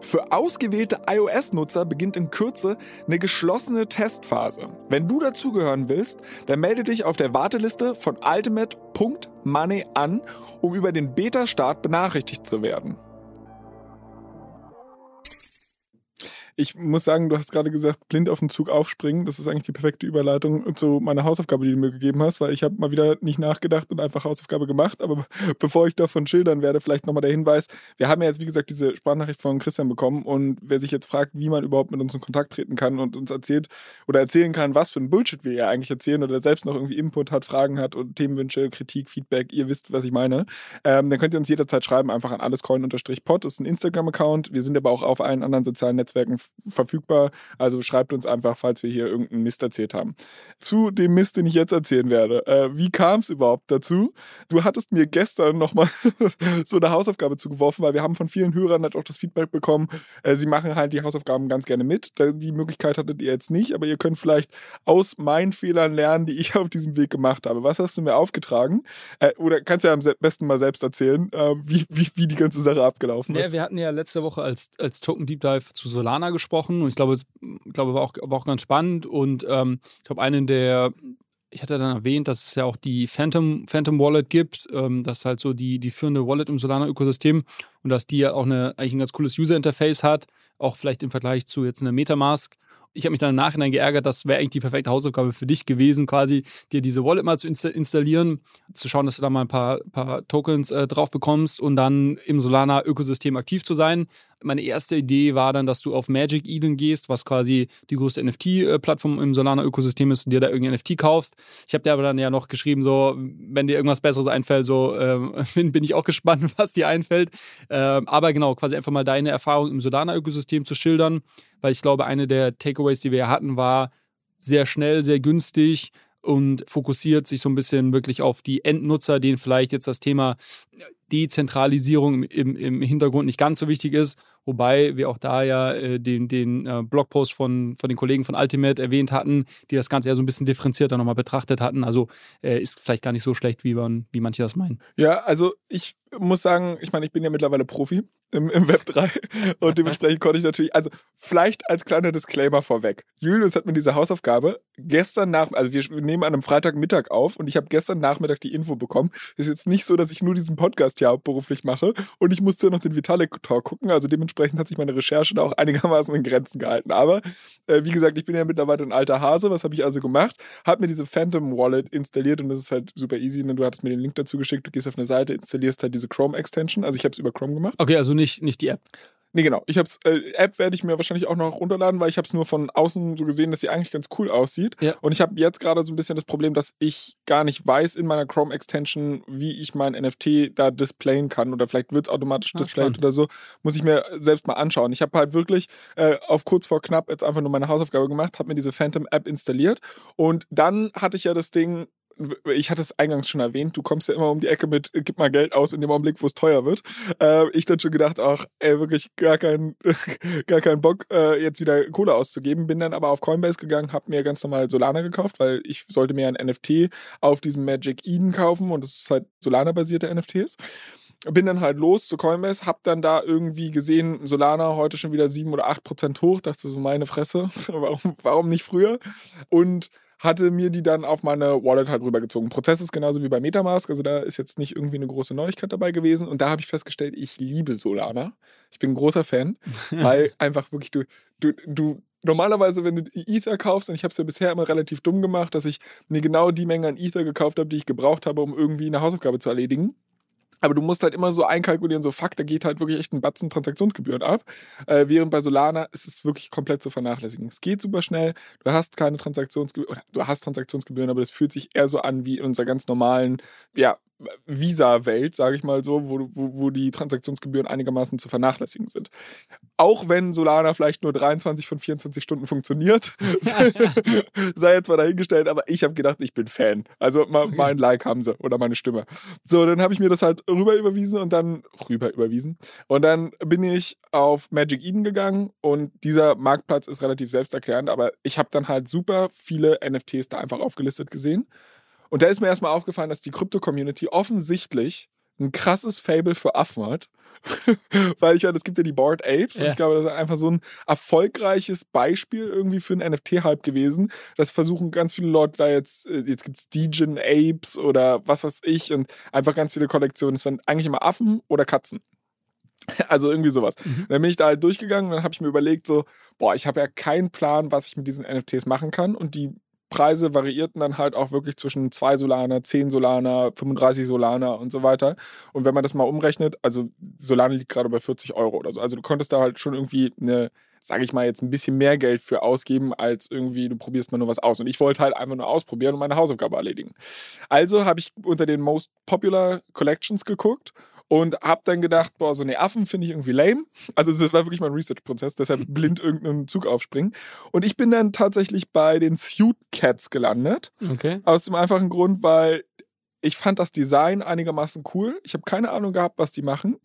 Für ausgewählte iOS-Nutzer beginnt in Kürze eine geschlossene Testphase. Wenn du dazugehören willst, dann melde dich auf der Warteliste von ultimate.money an, um über den Beta-Start benachrichtigt zu werden. Ich muss sagen, du hast gerade gesagt, blind auf den Zug aufspringen. Das ist eigentlich die perfekte Überleitung zu meiner Hausaufgabe, die du mir gegeben hast, weil ich habe mal wieder nicht nachgedacht und einfach Hausaufgabe gemacht. Aber bevor ich davon schildern werde, vielleicht nochmal der Hinweis. Wir haben ja jetzt, wie gesagt, diese Sprachnachricht von Christian bekommen und wer sich jetzt fragt, wie man überhaupt mit uns in Kontakt treten kann und uns erzählt oder erzählen kann, was für ein Bullshit wir ja eigentlich erzählen oder selbst noch irgendwie Input hat, Fragen hat und Themenwünsche, Kritik, Feedback, ihr wisst, was ich meine, ähm, dann könnt ihr uns jederzeit schreiben, einfach an allescoin-pod. Das ist ein Instagram-Account. Wir sind aber auch auf allen anderen sozialen Netzwerken verfügbar. Also schreibt uns einfach, falls wir hier irgendeinen Mist erzählt haben. Zu dem Mist, den ich jetzt erzählen werde. Äh, wie kam es überhaupt dazu? Du hattest mir gestern nochmal so eine Hausaufgabe zugeworfen, weil wir haben von vielen Hörern halt auch das Feedback bekommen, äh, sie machen halt die Hausaufgaben ganz gerne mit. Die Möglichkeit hattet ihr jetzt nicht, aber ihr könnt vielleicht aus meinen Fehlern lernen, die ich auf diesem Weg gemacht habe. Was hast du mir aufgetragen? Äh, oder kannst du ja am besten mal selbst erzählen, äh, wie, wie, wie die ganze Sache abgelaufen ist? Ja, wir hatten ja letzte Woche als, als Token Deep Dive zu Solana gesprochen und ich glaube, es glaube, war, auch, war auch ganz spannend und ähm, ich glaube, einen der ich hatte dann erwähnt, dass es ja auch die Phantom, Phantom Wallet gibt. Ähm, das ist halt so die, die führende Wallet im Solana-Ökosystem und dass die ja auch eine, eigentlich ein ganz cooles User-Interface hat, auch vielleicht im Vergleich zu jetzt einer Metamask ich habe mich dann im Nachhinein geärgert, das wäre eigentlich die perfekte Hausaufgabe für dich gewesen, quasi dir diese Wallet mal zu installieren, zu schauen, dass du da mal ein paar, paar Tokens äh, drauf bekommst und dann im Solana-Ökosystem aktiv zu sein. Meine erste Idee war dann, dass du auf Magic Eden gehst, was quasi die größte NFT-Plattform im Solana-Ökosystem ist und dir da irgendein NFT kaufst. Ich habe dir aber dann ja noch geschrieben, so, wenn dir irgendwas Besseres einfällt, so äh, bin, ich auch gespannt, was dir einfällt. Äh, aber genau, quasi einfach mal deine Erfahrung im Solana-Ökosystem zu schildern, weil ich glaube, eine der Takeaways, die wir hatten, war sehr schnell, sehr günstig und fokussiert sich so ein bisschen wirklich auf die Endnutzer, denen vielleicht jetzt das Thema Dezentralisierung im, im Hintergrund nicht ganz so wichtig ist, wobei wir auch da ja äh, den, den äh, Blogpost von, von den Kollegen von Ultimate erwähnt hatten, die das Ganze ja so ein bisschen differenzierter nochmal betrachtet hatten. Also äh, ist vielleicht gar nicht so schlecht, wie, man, wie manche das meinen. Ja, also ich muss sagen, ich meine, ich bin ja mittlerweile Profi im, im Web 3 und dementsprechend konnte ich natürlich, also vielleicht als kleiner Disclaimer vorweg. Julius hat mir diese Hausaufgabe gestern nach, also wir nehmen an einem Freitagmittag auf und ich habe gestern Nachmittag die Info bekommen. Ist jetzt nicht so, dass ich nur diesen Podcast hier beruflich mache und ich musste noch den Vitalik Talk gucken, also dementsprechend hat sich meine Recherche da auch einigermaßen in Grenzen gehalten. Aber äh, wie gesagt, ich bin ja mittlerweile ein alter Hase, was habe ich also gemacht? Habe mir diese Phantom Wallet installiert und das ist halt super easy, denn du hattest mir den Link dazu geschickt, du gehst auf eine Seite, installierst halt diese Chrome Extension, also ich habe es über Chrome gemacht. Okay, also nicht, nicht die App. Nee, genau. Ich hab's, äh, App werde ich mir wahrscheinlich auch noch runterladen, weil ich habe es nur von außen so gesehen, dass sie eigentlich ganz cool aussieht. Ja. Und ich habe jetzt gerade so ein bisschen das Problem, dass ich gar nicht weiß in meiner Chrome Extension, wie ich mein NFT da displayen kann oder vielleicht wird es automatisch ah, displayed spannend. oder so. Muss ich mir selbst mal anschauen. Ich habe halt wirklich äh, auf kurz vor knapp jetzt einfach nur meine Hausaufgabe gemacht, habe mir diese Phantom App installiert und dann hatte ich ja das Ding, ich hatte es eingangs schon erwähnt, du kommst ja immer um die Ecke mit, gib mal Geld aus in dem Augenblick, wo es teuer wird. Äh, ich dann schon gedacht, ach, ey, wirklich gar keinen gar keinen Bock, äh, jetzt wieder Kohle auszugeben. Bin dann aber auf Coinbase gegangen, habe mir ganz normal Solana gekauft, weil ich sollte mir ein NFT auf diesem Magic Eden kaufen und das ist halt Solana-basierte NFTs bin dann halt los zu Coinbase, hab dann da irgendwie gesehen, Solana heute schon wieder 7 oder 8 Prozent hoch, dachte so, meine Fresse, warum, warum nicht früher? Und hatte mir die dann auf meine Wallet halt rübergezogen. Prozess ist genauso wie bei Metamask, also da ist jetzt nicht irgendwie eine große Neuigkeit dabei gewesen. Und da habe ich festgestellt, ich liebe Solana. Ich bin ein großer Fan, weil einfach wirklich du, du, du normalerweise, wenn du Ether kaufst, und ich habe es ja bisher immer relativ dumm gemacht, dass ich mir genau die Menge an Ether gekauft habe, die ich gebraucht habe, um irgendwie eine Hausaufgabe zu erledigen. Aber du musst halt immer so einkalkulieren, so fuck, da geht halt wirklich echt ein Batzen Transaktionsgebühren ab. Äh, während bei Solana ist es wirklich komplett zu vernachlässigen. Es geht super schnell, du hast keine Transaktionsgebühren, du hast Transaktionsgebühren, aber das fühlt sich eher so an wie in unserer ganz normalen, ja, Visa-Welt, sage ich mal so, wo, wo, wo die Transaktionsgebühren einigermaßen zu vernachlässigen sind. Auch wenn Solana vielleicht nur 23 von 24 Stunden funktioniert, sei jetzt mal dahingestellt, aber ich habe gedacht, ich bin Fan. Also mein Like haben sie oder meine Stimme. So, dann habe ich mir das halt rüber überwiesen und dann rüber überwiesen. Und dann bin ich auf Magic Eden gegangen und dieser Marktplatz ist relativ selbsterklärend, aber ich habe dann halt super viele NFTs da einfach aufgelistet gesehen und da ist mir erstmal aufgefallen, dass die Krypto-Community offensichtlich ein krasses Fable für Affen hat. Weil ich meine, es gibt ja die Bored Apes ja. und ich glaube, das ist einfach so ein erfolgreiches Beispiel irgendwie für einen NFT-Hype gewesen. Das versuchen ganz viele Leute da jetzt, äh, jetzt gibt es Degen Apes oder was weiß ich und einfach ganz viele Kollektionen. Es waren eigentlich immer Affen oder Katzen. Also irgendwie sowas. Mhm. Dann bin ich da halt durchgegangen und dann habe ich mir überlegt, so, boah, ich habe ja keinen Plan, was ich mit diesen NFTs machen kann. Und die Preise variierten dann halt auch wirklich zwischen 2 Solana, 10 Solana, 35 Solana und so weiter. Und wenn man das mal umrechnet, also Solana liegt gerade bei 40 Euro oder so. Also du konntest da halt schon irgendwie eine, sage ich mal, jetzt ein bisschen mehr Geld für ausgeben, als irgendwie du probierst mal nur was aus. Und ich wollte halt einfach nur ausprobieren und meine Hausaufgabe erledigen. Also habe ich unter den Most Popular Collections geguckt und habe dann gedacht, boah, so eine Affen finde ich irgendwie lame. Also das war wirklich mein Research-Prozess, deshalb blind irgendeinen Zug aufspringen. Und ich bin dann tatsächlich bei den Suit Cats gelandet. Okay. Aus dem einfachen Grund, weil ich fand das Design einigermaßen cool. Ich habe keine Ahnung gehabt, was die machen.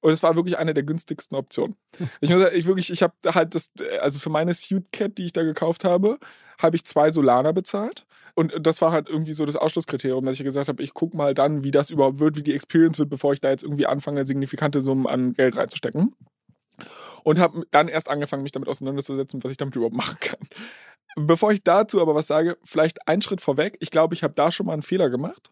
Und es war wirklich eine der günstigsten Optionen. Ich muss ich wirklich, ich habe halt das, also für meine Suit Cat, die ich da gekauft habe, habe ich zwei Solana bezahlt. Und das war halt irgendwie so das Ausschlusskriterium, dass ich gesagt habe, ich gucke mal dann, wie das überhaupt wird, wie die Experience wird, bevor ich da jetzt irgendwie anfange, signifikante Summen an Geld reinzustecken. Und habe dann erst angefangen, mich damit auseinanderzusetzen, was ich damit überhaupt machen kann. Bevor ich dazu aber was sage, vielleicht einen Schritt vorweg. Ich glaube, ich habe da schon mal einen Fehler gemacht.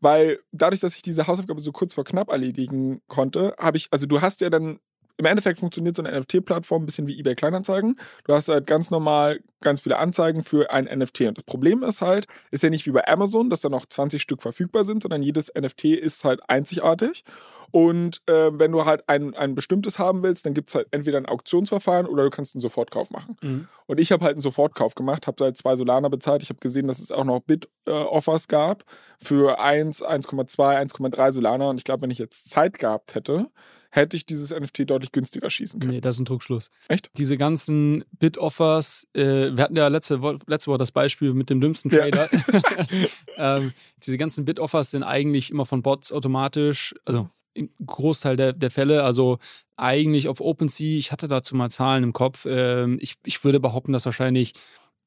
Weil dadurch, dass ich diese Hausaufgabe so kurz vor knapp erledigen konnte, habe ich, also du hast ja dann im Endeffekt funktioniert so eine NFT-Plattform ein bisschen wie eBay Kleinanzeigen. Du hast halt ganz normal ganz viele Anzeigen für ein NFT. Und das Problem ist halt, ist ja nicht wie bei Amazon, dass da noch 20 Stück verfügbar sind, sondern jedes NFT ist halt einzigartig. Und äh, wenn du halt ein, ein bestimmtes haben willst, dann gibt es halt entweder ein Auktionsverfahren oder du kannst einen Sofortkauf machen. Mhm. Und ich habe halt einen Sofortkauf gemacht, habe halt zwei Solana bezahlt. Ich habe gesehen, dass es auch noch Bid-Offers äh, gab für 1, 1,2, 1,3 Solana. Und ich glaube, wenn ich jetzt Zeit gehabt hätte, hätte ich dieses NFT deutlich günstiger schießen können. Nee, das ist ein Trugschluss. Echt? Diese ganzen Bid-Offers, äh, wir hatten ja letzte, letzte Woche das Beispiel mit dem dümmsten Trader. Ja. ähm, diese ganzen Bid-Offers sind eigentlich immer von Bots automatisch, also im Großteil der, der Fälle, also eigentlich auf OpenSea, ich hatte dazu mal Zahlen im Kopf, ähm, ich, ich würde behaupten, dass wahrscheinlich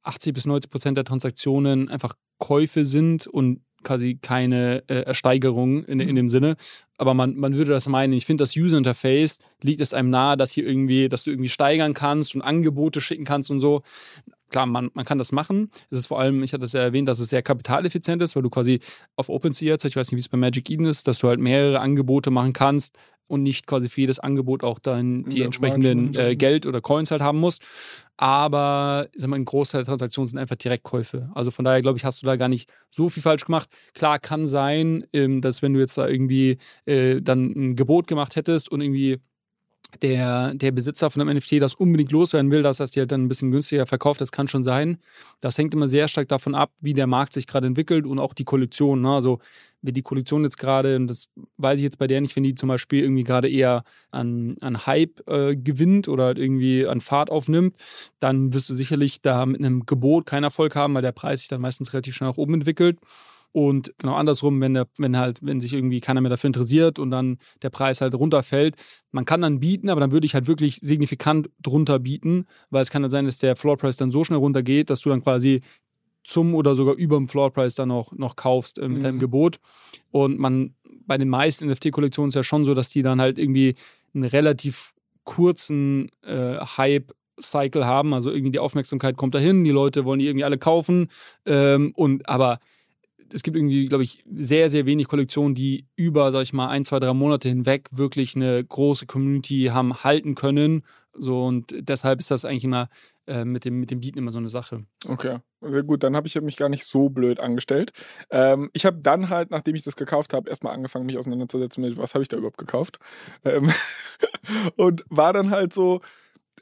80 bis 90 Prozent der Transaktionen einfach Käufe sind und quasi keine äh, Ersteigerung in, in dem Sinne. Aber man, man würde das meinen. Ich finde, das User Interface liegt es einem nahe, dass hier irgendwie, dass du irgendwie steigern kannst und Angebote schicken kannst und so. Klar, man, man kann das machen. Es ist vor allem, ich hatte es ja erwähnt, dass es sehr kapitaleffizient ist, weil du quasi auf OpenSea jetzt, ich weiß nicht, wie es bei Magic Eden ist, dass du halt mehrere Angebote machen kannst und nicht quasi für jedes Angebot auch dann die ja, entsprechenden äh, Geld oder Coins halt haben musst. Aber ich sag mal, ein Großteil der Transaktionen sind einfach Direktkäufe. Also von daher glaube ich, hast du da gar nicht so viel falsch gemacht. Klar kann sein, ähm, dass wenn du jetzt da irgendwie äh, dann ein Gebot gemacht hättest und irgendwie der, der Besitzer von einem NFT das unbedingt loswerden will, dass das dir halt dann ein bisschen günstiger verkauft, das kann schon sein. Das hängt immer sehr stark davon ab, wie der Markt sich gerade entwickelt und auch die Kollektion. Ne? Also wenn die Kollektion jetzt gerade, und das weiß ich jetzt bei der nicht, wenn die zum Beispiel irgendwie gerade eher an, an Hype äh, gewinnt oder halt irgendwie an Fahrt aufnimmt, dann wirst du sicherlich da mit einem Gebot keinen Erfolg haben, weil der Preis sich dann meistens relativ schnell nach oben entwickelt. Und genau andersrum, wenn der, wenn halt, wenn sich irgendwie keiner mehr dafür interessiert und dann der Preis halt runterfällt, man kann dann bieten, aber dann würde ich halt wirklich signifikant drunter bieten, weil es kann halt sein, dass der Floorpreis dann so schnell runtergeht, dass du dann quasi zum oder sogar über dem Floorpreis dann noch, noch kaufst äh, mit mhm. deinem Gebot. Und man bei den meisten NFT-Kollektionen ist ja schon so, dass die dann halt irgendwie einen relativ kurzen äh, Hype Cycle haben, also irgendwie die Aufmerksamkeit kommt dahin, die Leute wollen die irgendwie alle kaufen ähm, und aber es gibt irgendwie, glaube ich, sehr, sehr wenig Kollektionen, die über, sag ich mal, ein, zwei, drei Monate hinweg wirklich eine große Community haben halten können. So und deshalb ist das eigentlich immer äh, mit, dem, mit dem Bieten immer so eine Sache. Okay, sehr gut. Dann habe ich mich gar nicht so blöd angestellt. Ähm, ich habe dann halt, nachdem ich das gekauft habe, erstmal angefangen, mich auseinanderzusetzen mit, was habe ich da überhaupt gekauft. Ähm, und war dann halt so,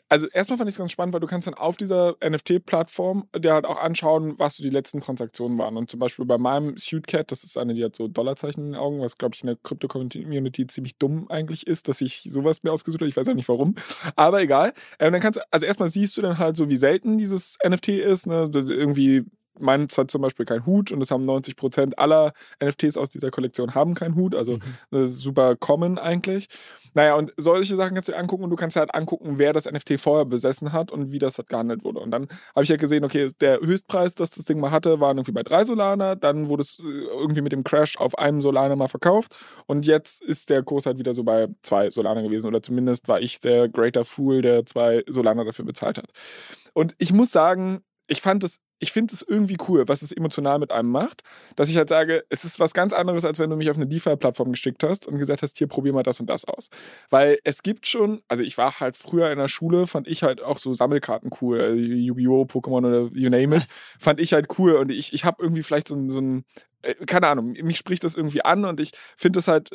also erstmal fand ich es ganz spannend, weil du kannst dann auf dieser NFT-Plattform dir halt auch anschauen, was so die letzten Transaktionen waren. Und zum Beispiel bei meinem Suitcat, das ist eine, die hat so Dollarzeichen in den Augen, was glaube ich in der Krypto-Community ziemlich dumm eigentlich ist, dass ich sowas mir ausgesucht habe. Ich weiß auch nicht warum. Aber egal. Ähm, dann kannst du, also erstmal siehst du dann halt so, wie selten dieses NFT ist. Ne? Irgendwie meins hat zum Beispiel keinen Hut und es haben 90 Prozent aller NFTs aus dieser Kollektion haben keinen Hut, also mhm. super common eigentlich. Naja, und solche Sachen kannst du dir angucken und du kannst halt angucken, wer das NFT vorher besessen hat und wie das halt gehandelt wurde. Und dann habe ich ja halt gesehen, okay, der Höchstpreis, das das Ding mal hatte, war irgendwie bei drei Solana, dann wurde es äh, irgendwie mit dem Crash auf einem Solana mal verkauft und jetzt ist der Kurs halt wieder so bei zwei Solana gewesen oder zumindest war ich der Greater Fool, der zwei Solana dafür bezahlt hat. Und ich muss sagen, ich fand es, ich finde es irgendwie cool, was es emotional mit einem macht, dass ich halt sage, es ist was ganz anderes, als wenn du mich auf eine DeFi-Plattform geschickt hast und gesagt hast, hier probier mal das und das aus. Weil es gibt schon, also ich war halt früher in der Schule, fand ich halt auch so Sammelkarten cool, also Yu-Gi-Oh!, Pokémon oder you name it, fand ich halt cool und ich, ich habe irgendwie vielleicht so, so ein, äh, keine Ahnung, mich spricht das irgendwie an und ich finde es halt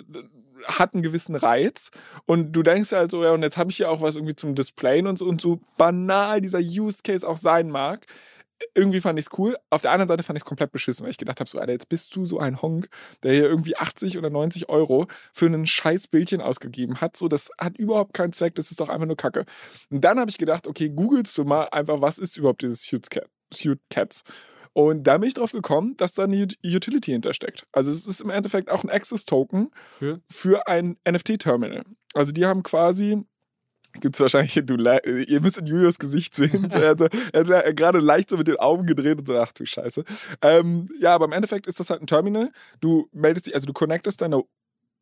hat einen gewissen Reiz und du denkst halt so, ja, und jetzt habe ich ja auch was irgendwie zum Displayen und so und so banal dieser Use Case auch sein mag irgendwie fand ich es cool. Auf der anderen Seite fand ich es komplett beschissen, weil ich gedacht habe, so, Alter, jetzt bist du so ein Honk, der hier irgendwie 80 oder 90 Euro für einen scheiß Bildchen ausgegeben hat. So, das hat überhaupt keinen Zweck, das ist doch einfach nur Kacke. Und dann habe ich gedacht, okay, googelst du mal einfach, was ist überhaupt dieses Suit Cats? Und da bin ich drauf gekommen, dass da eine Utility hintersteckt. Also es ist im Endeffekt auch ein Access-Token Für? für ein NFT-Terminal. Also die haben quasi gibt es wahrscheinlich, du, ihr müsst in Julius Gesicht sehen. er hat, er hat gerade leicht so mit den Augen gedreht und so, ach du Scheiße. Ähm, ja, aber im Endeffekt ist das halt ein Terminal. Du meldest dich, also du connectest deine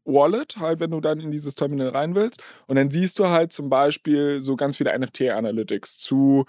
Wallet, halt, wenn du dann in dieses Terminal rein willst. Und dann siehst du halt zum Beispiel so ganz viele NFT-Analytics zu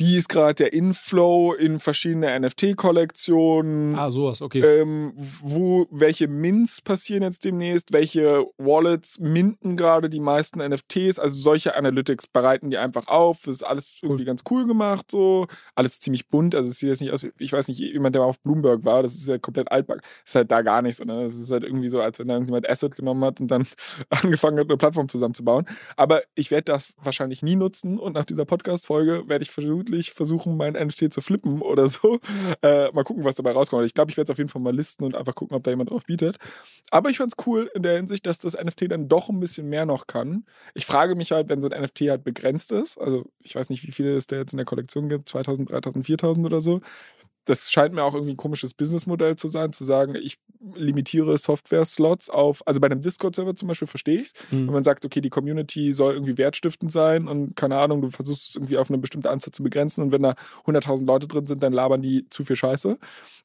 wie ist gerade der Inflow in verschiedene NFT-Kollektionen. Ah, sowas, okay. Ähm, wo, welche Mints passieren jetzt demnächst, welche Wallets minten gerade die meisten NFTs, also solche Analytics bereiten die einfach auf. Das ist alles irgendwie ganz cool gemacht, so. Alles ziemlich bunt, also es sieht jetzt nicht aus, ich weiß nicht, jemand, der auf Bloomberg war, das ist ja komplett altback. Das ist halt da gar nichts, ne? Das ist halt irgendwie so, als wenn da irgendjemand Asset genommen hat und dann angefangen hat, eine Plattform zusammenzubauen. Aber ich werde das wahrscheinlich nie nutzen und nach dieser Podcast-Folge werde ich versuchen, vermutlich versuchen, mein NFT zu flippen oder so. Äh, mal gucken, was dabei rauskommt. Ich glaube, ich werde es auf jeden Fall mal listen und einfach gucken, ob da jemand drauf bietet. Aber ich fand es cool in der Hinsicht, dass das NFT dann doch ein bisschen mehr noch kann. Ich frage mich halt, wenn so ein NFT halt begrenzt ist, also ich weiß nicht, wie viele es da jetzt in der Kollektion gibt, 2000, 3000, 4000 oder so, das scheint mir auch irgendwie ein komisches Businessmodell zu sein, zu sagen, ich limitiere Software-Slots auf, also bei einem Discord-Server zum Beispiel verstehe ich es, mhm. wenn man sagt, okay, die Community soll irgendwie wertstiftend sein und keine Ahnung, du versuchst es irgendwie auf eine bestimmte Anzahl zu begrenzen und wenn da 100.000 Leute drin sind, dann labern die zu viel Scheiße.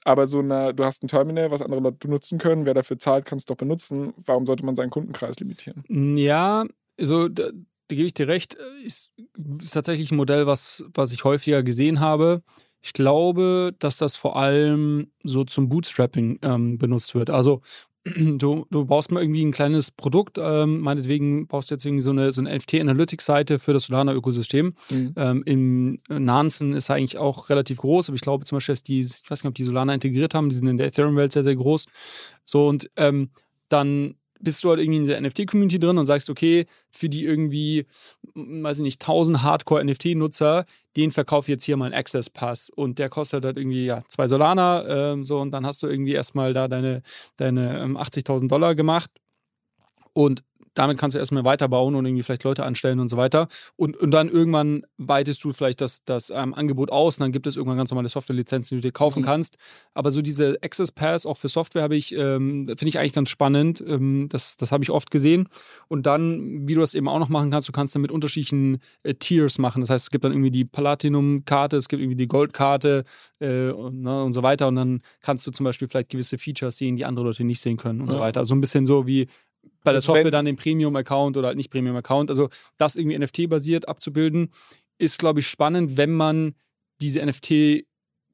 Aber so eine, du hast ein Terminal, was andere Leute benutzen können, wer dafür zahlt, kann es doch benutzen. Warum sollte man seinen Kundenkreis limitieren? Ja, also da, da gebe ich dir recht, ist, ist tatsächlich ein Modell, was, was ich häufiger gesehen habe. Ich glaube, dass das vor allem so zum Bootstrapping ähm, benutzt wird. Also du, du baust mal irgendwie ein kleines Produkt, ähm, meinetwegen baust du jetzt irgendwie so eine, so eine NFT-Analytics-Seite für das Solana-Ökosystem. Mhm. Ähm, Im Nansen ist er eigentlich auch relativ groß, aber ich glaube zum Beispiel, dass die, ich weiß nicht, ob die Solana integriert haben, die sind in der Ethereum-Welt sehr, sehr groß. So und ähm, dann bist du halt irgendwie in der NFT-Community drin und sagst, okay, für die irgendwie, weiß ich nicht, 1000 Hardcore-NFT-Nutzer, den verkaufe ich jetzt hier mal einen Access Pass. Und der kostet halt irgendwie ja, zwei Solana, ähm, so und dann hast du irgendwie erstmal da deine, deine ähm, 80.000 Dollar gemacht. Und damit kannst du erstmal weiterbauen und irgendwie vielleicht Leute anstellen und so weiter. Und, und dann irgendwann weitest du vielleicht das, das ähm, Angebot aus und dann gibt es irgendwann ganz normale Softwarelizenzen, die du dir kaufen mhm. kannst. Aber so diese Access Pass auch für Software habe ich, ähm, finde ich eigentlich ganz spannend. Ähm, das das habe ich oft gesehen. Und dann, wie du das eben auch noch machen kannst, du kannst dann mit unterschiedlichen äh, Tiers machen. Das heißt, es gibt dann irgendwie die Platinum-Karte, es gibt irgendwie die Gold-Karte äh, und, ne, und so weiter. Und dann kannst du zum Beispiel vielleicht gewisse Features sehen, die andere Leute nicht sehen können und ja. so weiter. Also ein bisschen so wie bei der also Software dann den Premium-Account oder halt nicht Premium-Account. Also das irgendwie NFT-basiert abzubilden, ist, glaube ich, spannend, wenn man diese NFT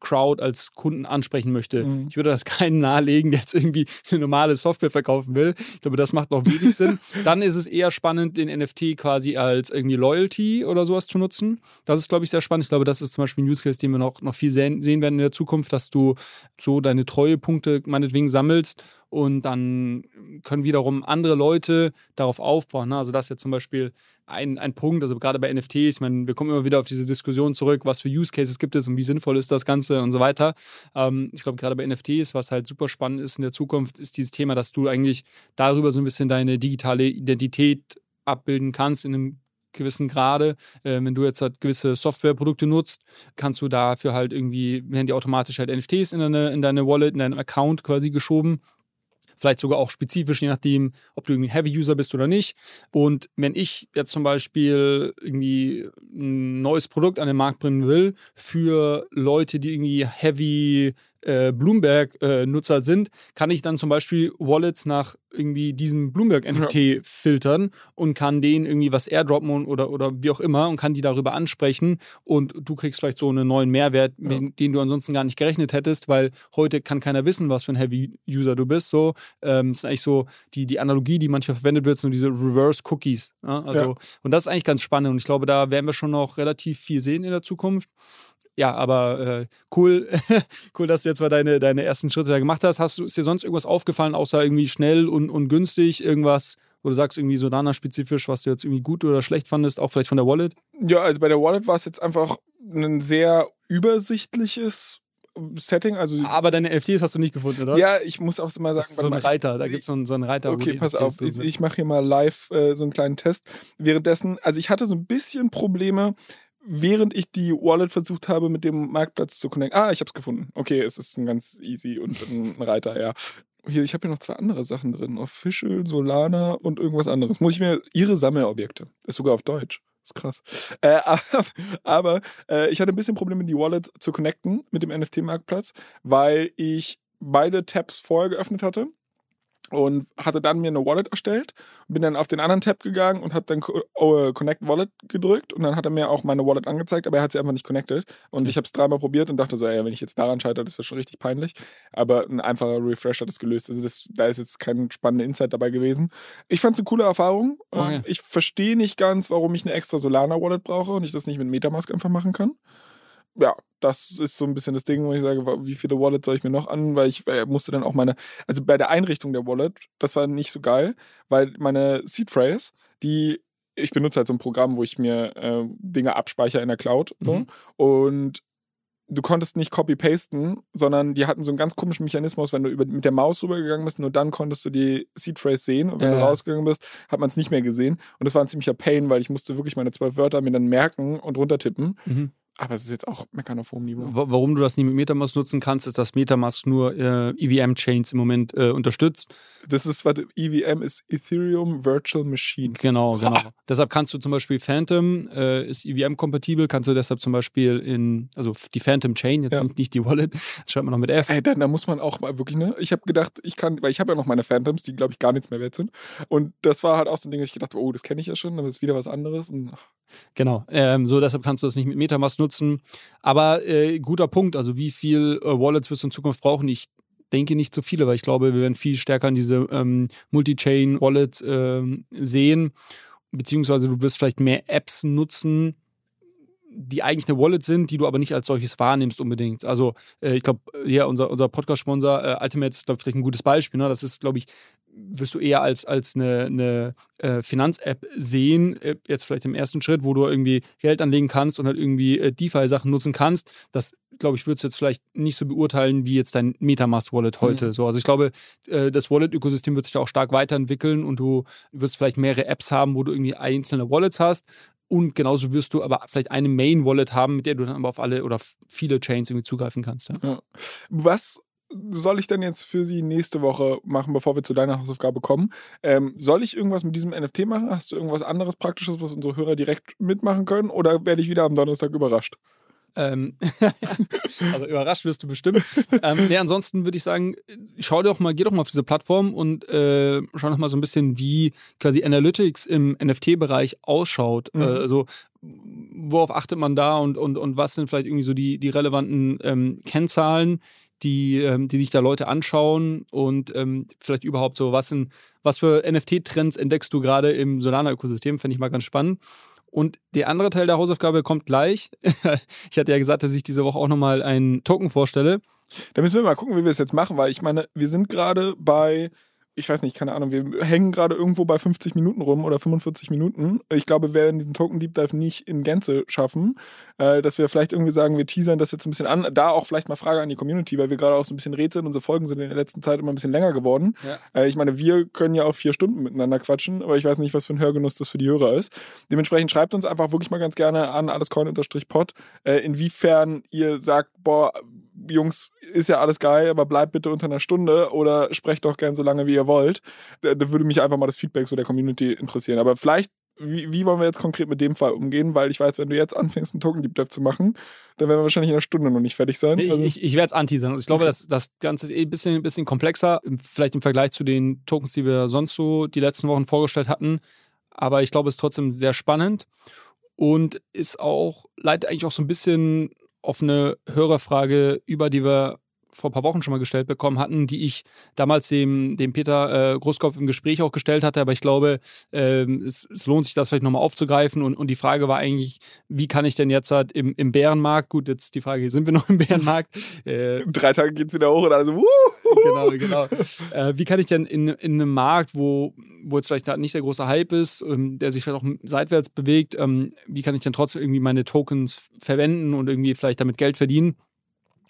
Crowd als Kunden ansprechen möchte. Mhm. Ich würde das keinen nahelegen, der jetzt irgendwie eine normale Software verkaufen will. Ich glaube, das macht noch wenig Sinn. Dann ist es eher spannend, den NFT quasi als irgendwie Loyalty oder sowas zu nutzen. Das ist, glaube ich, sehr spannend. Ich glaube, das ist zum Beispiel ein Use Case, den wir noch, noch viel sehen, sehen werden in der Zukunft, dass du so deine Treuepunkte meinetwegen sammelst und dann können wiederum andere Leute darauf aufbauen. Ne? Also das ist jetzt zum Beispiel ein, ein Punkt, also gerade bei NFTs, ich meine, wir kommen immer wieder auf diese Diskussion zurück, was für Use Cases gibt es und wie sinnvoll ist das Ganze und so weiter. Ähm, ich glaube, gerade bei NFTs, was halt super spannend ist in der Zukunft, ist dieses Thema, dass du eigentlich darüber so ein bisschen deine digitale Identität abbilden kannst in einem gewissen Grade. Äh, wenn du jetzt halt gewisse Softwareprodukte nutzt, kannst du dafür halt irgendwie, werden die automatisch halt NFTs in deine, in deine Wallet, in deinen Account quasi geschoben vielleicht sogar auch spezifisch, je nachdem, ob du irgendwie Heavy-User bist oder nicht. Und wenn ich jetzt zum Beispiel irgendwie ein neues Produkt an den Markt bringen will für Leute, die irgendwie Heavy äh, Bloomberg-Nutzer äh, sind, kann ich dann zum Beispiel Wallets nach irgendwie diesem Bloomberg-NFT ja. filtern und kann denen irgendwie was airdroppen oder, oder wie auch immer und kann die darüber ansprechen und du kriegst vielleicht so einen neuen Mehrwert, ja. mit dem du ansonsten gar nicht gerechnet hättest, weil heute kann keiner wissen, was für ein Heavy-User du bist. So, ähm, das ist eigentlich so die, die Analogie, die manchmal verwendet wird, sind diese Reverse-Cookies. Ja? Also, ja. Und das ist eigentlich ganz spannend und ich glaube, da werden wir schon noch relativ viel sehen in der Zukunft ja, aber äh, cool, cool, dass du jetzt mal deine, deine ersten Schritte da gemacht hast. Hast du, ist dir sonst irgendwas aufgefallen, außer irgendwie schnell und, und günstig, irgendwas, wo du sagst, irgendwie Solana-spezifisch, was du jetzt irgendwie gut oder schlecht fandest, auch vielleicht von der Wallet? Ja, also bei der Wallet war es jetzt einfach ein sehr übersichtliches Setting. Also Aber deine NFTs hast du nicht gefunden, oder? Ja, ich muss auch mal sagen. so ein Reiter, da gibt es so, einen- so einen Reiter. wo Okay, pass NFTs auf. Ich, ich mache hier mal live äh, so einen kleinen Test. Währenddessen, also ich hatte so ein bisschen Probleme, während ich die Wallet versucht habe, mit dem Marktplatz zu connecten. Ah, ich habe es gefunden. Okay, es ist ein ganz easy und ein Reiter, ja. Hier, ich habe hier noch zwei andere Sachen drin. Official, Solana und irgendwas anderes. Muss ich mir ihre Sammelobjekte. Ist sogar auf Deutsch. Ist krass. Äh, aber äh, ich hatte ein bisschen Probleme, die Wallet zu connecten mit dem NFT-Marktplatz, weil ich beide Tabs vorher geöffnet hatte und hatte dann mir eine Wallet erstellt und bin dann auf den anderen Tab gegangen und habe dann oh, Connect Wallet gedrückt und dann hat er mir auch meine Wallet angezeigt, aber er hat sie einfach nicht connected und ich habe es dreimal probiert und dachte so, ey, wenn ich jetzt daran scheitere, das wäre schon richtig peinlich, aber ein einfacher Refresh hat es gelöst. Also das, da ist jetzt kein spannender Insight dabei gewesen. Ich fand es eine coole Erfahrung. Okay. Ähm, Ich verstehe nicht ganz, warum ich eine extra Solana Wallet brauche und ich das nicht mit Metamask einfach machen kann ja, das ist so ein bisschen das Ding, wo ich sage, wie viele Wallets soll ich mir noch an, weil ich äh, musste dann auch meine, also bei der Einrichtung der Wallet, das war nicht so geil, weil meine Seed Phrase, die ich benutze halt so ein Programm, wo ich mir äh, Dinge abspeichere in der Cloud so, Mhm. und du konntest nicht copy-pasten, sondern die hatten so einen ganz komischen Mechanismus, wenn du über, mit der Maus rübergegangen bist, nur dann konntest du die Seed Phrase sehen. Und wenn Ja, du rausgegangen bist, hat man es nicht mehr gesehen. Und das war ein ziemlicher Pain, weil ich musste wirklich meine zwölf Wörter mir dann merken und runtertippen. Mhm. Aber es ist jetzt auch meckern auf hohem Niveau. Wa- Warum du das nicht mit Metamask nutzen kannst, ist, dass Metamask nur äh, EVM-Chains im Moment äh, unterstützt. Das ist, was EVM ist Ethereum Virtual Machine. Genau, genau. Deshalb kannst du zum Beispiel Phantom, äh, ist EVM-kompatibel, kannst du deshalb zum Beispiel in, also die Phantom Chain, jetzt Ja. nicht, die Wallet, das schreibt man noch mit F. Ey, da, da muss man auch mal wirklich, ne? Ich habe gedacht, ich kann, weil ich habe ja noch meine Phantoms, die glaube ich gar nichts mehr wert sind. Und das war halt auch so ein Ding, dass ich gedacht habe, oh, das kenne ich ja schon, dann ist wieder was anderes. Und, Genau, ähm, so deshalb kannst du das nicht mit Metamask nutzen. Aber äh, guter Punkt, also wie viel äh, Wallets wirst du in Zukunft brauchen? Ich denke nicht so viele, weil ich glaube, wir werden viel stärker in diese ähm, Multi-Chain-Wallet ähm, sehen, beziehungsweise du wirst vielleicht mehr Apps nutzen, die eigentlich eine Wallet sind, die du aber nicht als solches wahrnimmst unbedingt. Also äh, ich glaube, ja, unser, unser Podcast-Sponsor äh, Ultimate ist, glaube ich, vielleicht ein gutes Beispiel. Ne? Das ist, glaube ich, wirst du eher als, als eine, eine äh, Finanz-App sehen, äh, jetzt vielleicht im ersten Schritt, wo du irgendwie Geld anlegen kannst und halt irgendwie äh, DeFi-Sachen nutzen kannst. Das, glaube ich, würdest du jetzt vielleicht nicht so beurteilen wie jetzt dein Metamask-Wallet heute. Mhm. So, also ich glaube, äh, das Wallet-Ökosystem wird sich da auch stark weiterentwickeln und du wirst vielleicht mehrere Apps haben, wo du irgendwie einzelne Wallets hast. Und genauso wirst du aber vielleicht eine Main-Wallet haben, mit der du dann aber auf alle oder viele Chains irgendwie zugreifen kannst. Ja. ja. Was soll ich denn jetzt für die nächste Woche machen, bevor wir zu deiner Hausaufgabe kommen? Ähm, soll ich irgendwas mit diesem NFT machen? Hast du irgendwas anderes Praktisches, was unsere Hörer direkt mitmachen können? Oder werde ich wieder am Donnerstag überrascht? Ähm, also überrascht wirst du bestimmt. ähm, nee, ansonsten würde ich sagen, schau doch mal, geh doch mal auf diese Plattform und äh, schau noch mal so ein bisschen, wie quasi Analytics im NFT-Bereich ausschaut. Mhm. Äh, also worauf achtet man da und, und, und was sind vielleicht irgendwie so die, die relevanten ähm, Kennzahlen, die, ähm, die sich da Leute anschauen und ähm, vielleicht überhaupt so, was, sind, was für NFT-Trends entdeckst du gerade im Solana-Ökosystem, fände ich mal ganz spannend. Und der andere Teil der Hausaufgabe kommt gleich. ich hatte ja gesagt, dass ich diese Woche auch nochmal einen Token vorstelle. Da müssen wir mal gucken, wie wir es jetzt machen, weil ich meine, wir sind gerade bei, ich weiß nicht, keine Ahnung, wir hängen gerade irgendwo bei 50 Minuten rum oder 45 Minuten. Ich glaube, wir werden diesen Token Deep Dive nicht in Gänze schaffen, äh, dass wir vielleicht irgendwie sagen, wir teasern das jetzt ein bisschen an. Da auch vielleicht mal Frage an die Community, weil wir gerade auch so ein bisschen rätseln. Unsere Folgen sind in der letzten Zeit immer ein bisschen länger geworden. Ja. Äh, ich meine, wir können ja auch vier Stunden miteinander quatschen, aber ich weiß nicht, was für ein Hörgenuss das für die Hörer ist. Dementsprechend schreibt uns einfach wirklich mal ganz gerne an allescoin-pod, äh, inwiefern ihr sagt, boah, Jungs, ist ja alles geil, aber bleibt bitte unter einer Stunde oder sprecht doch gern so lange, wie ihr wollt. Da, da würde mich einfach mal das Feedback so der Community interessieren. Aber vielleicht, wie, wie wollen wir jetzt konkret mit dem Fall umgehen? Weil ich weiß, wenn du jetzt anfängst, einen Token Deep Dive zu machen, dann werden wir wahrscheinlich in einer Stunde noch nicht fertig sein. Ich, Also- ich, ich werde es anteasern. Also ich glaube, das, das Ganze ist eh ein bisschen, ein bisschen komplexer, vielleicht im Vergleich zu den Tokens, die wir sonst so die letzten Wochen vorgestellt hatten. Aber ich glaube, es ist trotzdem sehr spannend und ist auch, leitet eigentlich auch so ein bisschen auf eine Hörerfrage über, die wir vor ein paar Wochen schon mal gestellt bekommen hatten, die ich damals dem, dem Peter äh, Großkopf im Gespräch auch gestellt hatte. Aber ich glaube, äh, es, es, lohnt sich, das vielleicht nochmal aufzugreifen. Und, und die Frage war eigentlich, wie kann ich denn jetzt halt im, im Bärenmarkt, gut, jetzt die Frage, sind wir noch im Bärenmarkt? Äh, Drei Tage geht es wieder hoch und alle so, wuhu. Genau, genau. Äh, wie kann ich denn in, in einem Markt, wo, wo jetzt vielleicht nicht der große Hype ist, ähm, der sich vielleicht auch seitwärts bewegt, ähm, wie kann ich denn trotzdem irgendwie meine Tokens verwenden und irgendwie vielleicht damit Geld verdienen?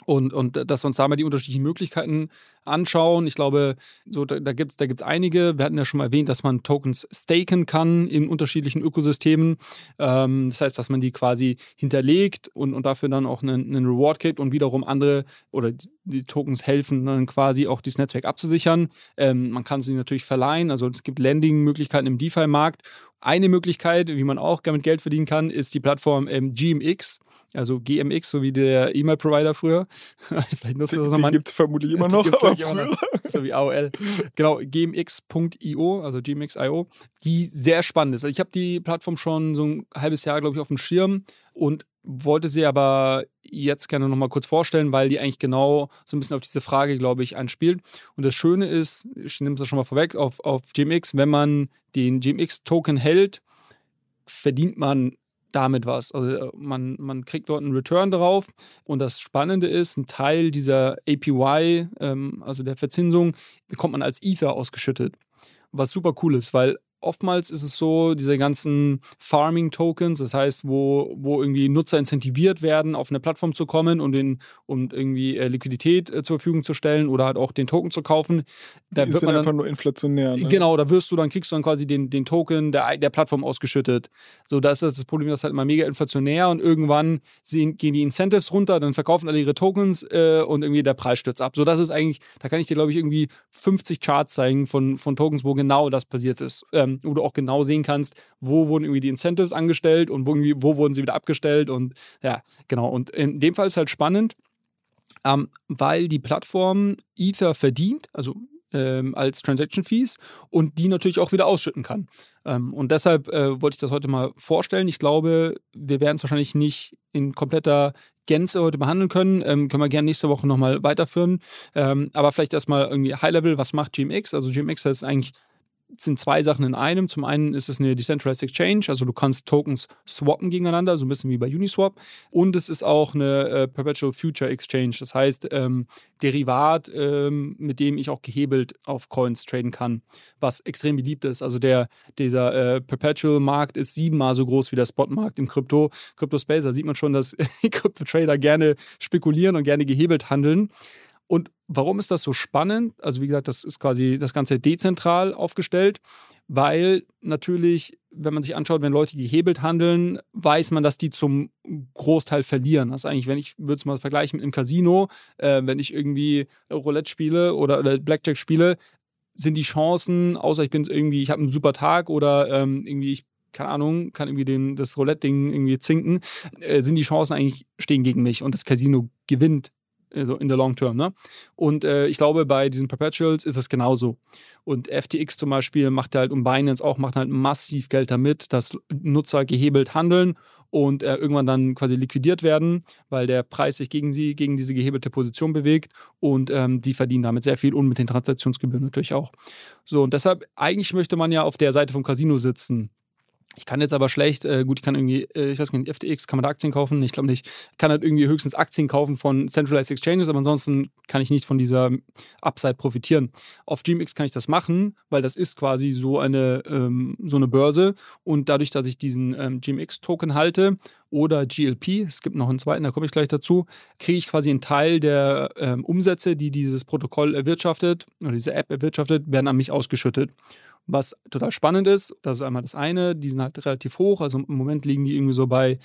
Und, und dass wir uns da mal die unterschiedlichen Möglichkeiten anschauen. Ich glaube, so, da, da gibt es da gibt's einige. Wir hatten ja schon mal erwähnt, dass man Tokens staken kann in unterschiedlichen Ökosystemen. Ähm, das heißt, dass man die quasi hinterlegt und, und dafür dann auch einen, einen Reward kriegt und wiederum andere oder die Tokens helfen dann quasi auch dieses Netzwerk abzusichern. Ähm, man kann sie natürlich verleihen. Also es gibt Landing-Möglichkeiten im DeFi-Markt. Eine Möglichkeit, wie man auch damit Geld verdienen kann, ist die Plattform ähm, GMX also GMX, so wie der E-Mail-Provider früher. Vielleicht nutzt das nochmal. gibt es vermutlich immer noch, aber früher. Noch. So wie AOL. Genau, gmx.io, also gmx.io, die sehr spannend ist. Also ich habe die Plattform schon so ein halbes Jahr, glaube ich, auf dem Schirm und wollte sie aber jetzt gerne nochmal kurz vorstellen, weil die eigentlich genau so ein bisschen auf diese Frage, glaube ich, einspielt. Und das Schöne ist, ich nehme es schon mal vorweg, auf, auf GMX, wenn man den GMX-Token hält, verdient man damit was. Also äh, man, man kriegt dort einen Return drauf und das Spannende ist, ein Teil dieser APY, ähm, also der Verzinsung, bekommt man als Ether ausgeschüttet. Was super cool ist, weil oftmals ist es so, diese ganzen Farming-Tokens, das heißt, wo, wo irgendwie Nutzer incentiviert werden, auf eine Plattform zu kommen und, den, und irgendwie äh, Liquidität äh, zur Verfügung zu stellen oder halt auch den Token zu kaufen. Da ist wird man dann, einfach nur inflationär. Ne? Genau, da wirst du dann, kriegst du dann quasi den, den Token der, der Plattform ausgeschüttet. So, da ist das Problem, das ist halt immer mega inflationär und irgendwann sehen, gehen die Incentives runter, dann verkaufen alle ihre Tokens äh, und irgendwie der Preis stürzt ab. So, das ist eigentlich, da kann ich dir, glaube ich, irgendwie 50 Charts zeigen von, von Tokens, wo genau das passiert ist. Ähm, ähm, wo du auch genau sehen kannst, wo wurden irgendwie die Incentives angestellt und wo, irgendwie, wo wurden sie wieder abgestellt. Und ja, genau. Und in dem Fall ist halt spannend, ähm, weil die Plattform Ether verdient, also ähm, als Transaction Fees und die natürlich auch wieder ausschütten kann. Ähm, und deshalb äh, wollte ich das heute mal vorstellen. Ich glaube, wir werden es wahrscheinlich nicht in kompletter Gänze heute behandeln können. Ähm, können wir gerne nächste Woche nochmal weiterführen. Ähm, aber vielleicht erstmal irgendwie High Level, was macht GMX? Also GMX ist eigentlich sind zwei Sachen in einem. Zum einen ist es eine Decentralized Exchange, also du kannst Tokens swappen gegeneinander, so ein bisschen wie bei Uniswap. Und es ist auch eine äh, Perpetual Future Exchange, das heißt ähm, Derivat, ähm, mit dem ich auch gehebelt auf Coins traden kann, was extrem beliebt ist. Also der, dieser äh, Perpetual-Markt ist siebenmal so groß wie der Spot-Markt im Krypto, Crypto-Space. Da sieht man schon, dass Krypto-Trader gerne spekulieren und gerne gehebelt handeln. Und warum ist das so spannend? Also wie gesagt, das ist quasi das Ganze dezentral aufgestellt, weil natürlich, wenn man sich anschaut, wenn Leute gehebelt handeln, weiß man, dass die zum Großteil verlieren. Das ist eigentlich, wenn ich würde es mal vergleichen mit einem Casino, äh, wenn ich irgendwie Roulette spiele oder, oder Blackjack spiele, sind die Chancen, außer ich bin irgendwie, ich habe einen super Tag oder ähm, irgendwie ich keine Ahnung, kann irgendwie den, das Roulette-Ding irgendwie zinken, äh, sind die Chancen eigentlich stehen gegen mich und das Casino gewinnt also in der Long Term. Ne? Und äh, ich glaube, bei diesen Perpetuals ist es genauso. Und FTX zum Beispiel macht halt und Binance auch macht halt massiv Geld damit, dass Nutzer gehebelt handeln und äh, irgendwann dann quasi liquidiert werden, weil der Preis sich gegen sie, gegen diese gehebelte Position bewegt und ähm, die verdienen damit sehr viel und mit den Transaktionsgebühren natürlich auch. So, und deshalb, eigentlich möchte man ja auf der Seite vom Casino sitzen ich kann jetzt aber schlecht, äh, gut, ich kann irgendwie, äh, ich weiß nicht, FTX, kann man da Aktien kaufen? Ich glaube nicht. Ich kann halt irgendwie höchstens Aktien kaufen von Centralized Exchanges, aber ansonsten kann ich nicht von dieser Upside profitieren. Auf GMX kann ich das machen, weil das ist quasi so eine, ähm, so eine Börse und dadurch, dass ich diesen ähm, GMX-Token halte oder GLP, es gibt noch einen zweiten, da komme ich gleich dazu, kriege ich quasi einen Teil der ähm, Umsätze, die dieses Protokoll erwirtschaftet oder diese App erwirtschaftet, werden an mich ausgeschüttet. Was total spannend ist, das ist einmal das eine, die sind halt relativ hoch, also im Moment liegen die irgendwie so bei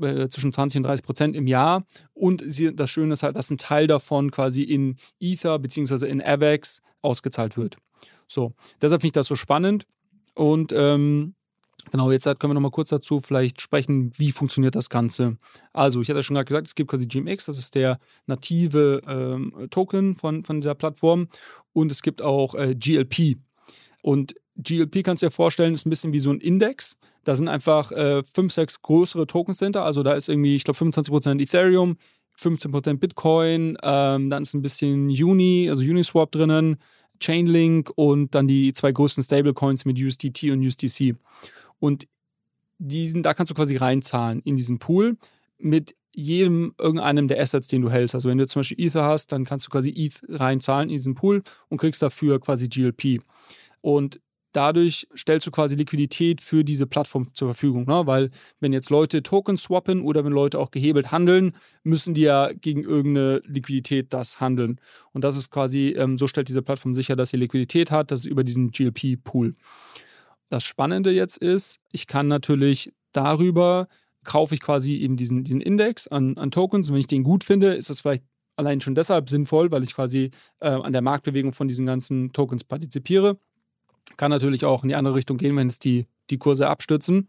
äh, zwischen 20 und 30 Prozent im Jahr. Und sie, das Schöne ist halt, dass ein Teil davon quasi in Ether bzw. in AVAX ausgezahlt wird. So, deshalb finde ich das so spannend. Und ähm, Genau, jetzt können wir noch mal kurz dazu vielleicht sprechen, wie funktioniert das Ganze. Also, ich hatte schon gerade gesagt, es gibt quasi GMX, das ist der native ähm, Token von, von dieser Plattform. Und es gibt auch äh, GLP. Und GLP kannst du dir vorstellen, ist ein bisschen wie so ein Index. Da sind einfach äh, fünf, sechs größere Tokens hinter. Also da ist irgendwie, ich glaube, 25% Ethereum, 15% Bitcoin, ähm, dann ist ein bisschen Uni, also Uniswap drinnen, Chainlink und dann die zwei größten Stablecoins mit USDT und USDC. Und diesen, da kannst du quasi reinzahlen in diesen Pool mit jedem irgendeinem der Assets, den du hältst. Also wenn du zum Beispiel Ether hast, dann kannst du quasi ETH reinzahlen in diesen Pool und kriegst dafür quasi GLP. Und dadurch stellst du quasi Liquidität für diese Plattform zur Verfügung. Ne? Weil wenn jetzt Leute Tokens swappen oder wenn Leute auch gehebelt handeln, müssen die ja gegen irgendeine Liquidität das handeln. Und das ist quasi, ähm, so stellt diese Plattform sicher, dass sie Liquidität hat, das ist über diesen GLP-Pool. Das Spannende jetzt ist, ich kann natürlich darüber kaufe ich quasi eben diesen, diesen Index an, an Tokens. Und wenn ich den gut finde, ist das vielleicht allein schon deshalb sinnvoll, weil ich quasi äh, an der Marktbewegung von diesen ganzen Tokens partizipiere. Kann natürlich auch in die andere Richtung gehen, wenn es die, die Kurse abstürzen.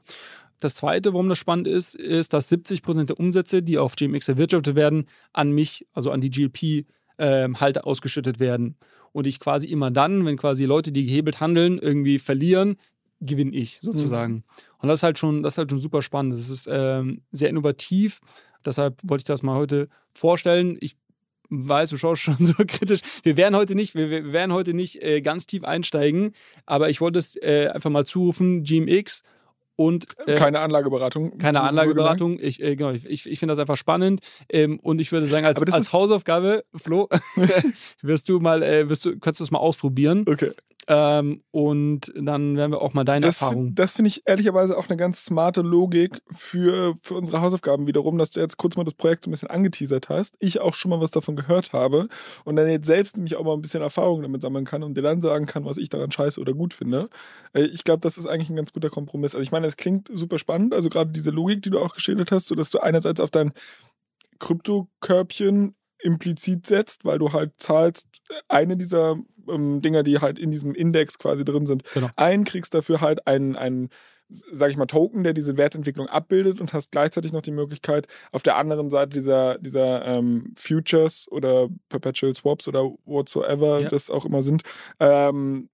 Das Zweite, warum das spannend ist, ist, dass 70 Prozent der Umsätze, die auf GMX erwirtschaftet werden, an mich, also an die GLP, ähm, halt ausgeschüttet werden. Und ich quasi immer dann, wenn quasi Leute, die gehebelt handeln, irgendwie verlieren, gewinne ich sozusagen. Mhm. Und das ist halt schon, das ist halt schon super spannend. Das ist ähm, sehr innovativ. Deshalb wollte ich das mal heute vorstellen. Ich weiß, du schaust schon so kritisch. Wir werden heute nicht, wir, wir werden heute nicht äh, ganz tief einsteigen, aber ich wollte es äh, einfach mal zurufen, GMX und äh, keine Anlageberatung. Keine Anlageberatung. Ich, äh, genau, ich, ich finde das einfach spannend. Ähm, und ich würde sagen, als, als Hausaufgabe, Flo, wirst du mal, äh, wirst du, kannst du das mal ausprobieren. Okay. Ähm, und dann werden wir auch mal deine das Erfahrung. Das finde ich ehrlicherweise auch eine ganz smarte Logik für, für unsere Hausaufgaben wiederum, dass du jetzt kurz mal das Projekt so ein bisschen angeteasert hast. Ich auch schon mal was davon gehört habe und dann jetzt selbst nämlich auch mal ein bisschen Erfahrung damit sammeln kann und dir dann sagen kann, was ich daran scheiße oder gut finde. Äh, ich glaube, das ist eigentlich ein ganz guter Kompromiss. Also ich meine, es klingt super spannend, also gerade diese Logik, die du auch geschildert hast, so dass du einerseits auf dein Kryptokörbchen implizit setzt, weil du halt zahlst eine dieser ähm, Dinger, die halt in diesem Index quasi drin sind, genau. ein, kriegst dafür halt einen, einen sage ich mal, Token, der diese Wertentwicklung abbildet und hast gleichzeitig noch die Möglichkeit, auf der anderen Seite dieser, dieser ähm, Futures oder Perpetual Swaps oder whatsoever ja. das auch immer sind, ähm,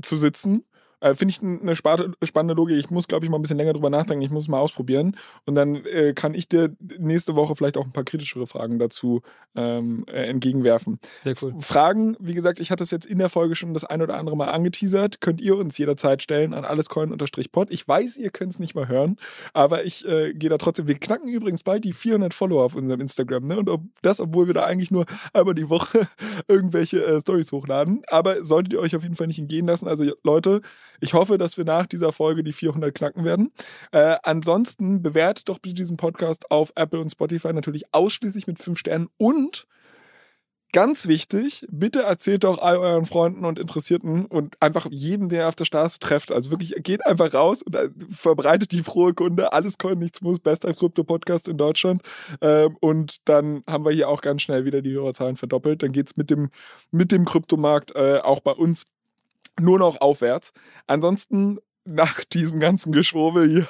zu sitzen äh, Finde ich eine spannende Logik. Ich muss, glaube ich, mal ein bisschen länger drüber nachdenken. Ich muss es mal ausprobieren. Und dann äh, kann ich dir nächste Woche vielleicht auch ein paar kritischere Fragen dazu ähm, äh, entgegenwerfen. Sehr cool. Fragen, wie gesagt, ich hatte es jetzt in der Folge schon das ein oder andere Mal angeteasert. Könnt ihr uns jederzeit stellen an allescoin-pod. Ich weiß, ihr könnt es nicht mal hören, aber ich äh, gehe da trotzdem. Wir knacken übrigens bald die 400 Follower auf unserem Instagram. Ne? Und ob, das, obwohl wir da eigentlich nur einmal die Woche irgendwelche äh, Stories hochladen. Aber solltet ihr euch auf jeden Fall nicht entgehen lassen. Also Leute, ich hoffe, dass wir nach dieser Folge die 400 knacken werden. Äh, ansonsten bewertet doch bitte diesen Podcast auf Apple und Spotify natürlich ausschließlich mit 5 Sternen und Ganz wichtig, bitte erzählt doch all euren Freunden und Interessierten und einfach jedem, der ihr auf der Straße trefft. Also wirklich, geht einfach raus und äh, verbreitet die frohe Kunde. Alles Coin, nichts muss. Bester Krypto-Podcast in Deutschland. Ähm, und dann haben wir hier auch ganz schnell wieder die Hörerzahlen verdoppelt. Dann geht es mit dem, mit dem Kryptomarkt äh, auch bei uns nur noch aufwärts. Ansonsten nach diesem ganzen Geschwurbel hier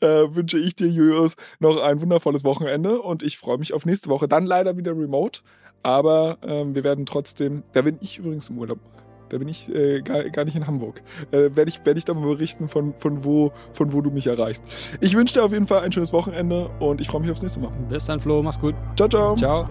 äh, wünsche ich dir, Julius, noch ein wundervolles Wochenende und ich freue mich auf nächste Woche. Dann leider wieder remote, aber ähm, wir werden trotzdem, da bin ich übrigens im Urlaub. Da bin ich äh, gar, gar nicht in Hamburg. Äh, Werde ich, werd ich dann mal berichten, von, von, wo, von wo du mich erreichst. Ich wünsche dir auf jeden Fall ein schönes Wochenende und ich freue mich aufs nächste Mal. Bis dann, Flo. Mach's gut. Ciao, ciao. Ciao.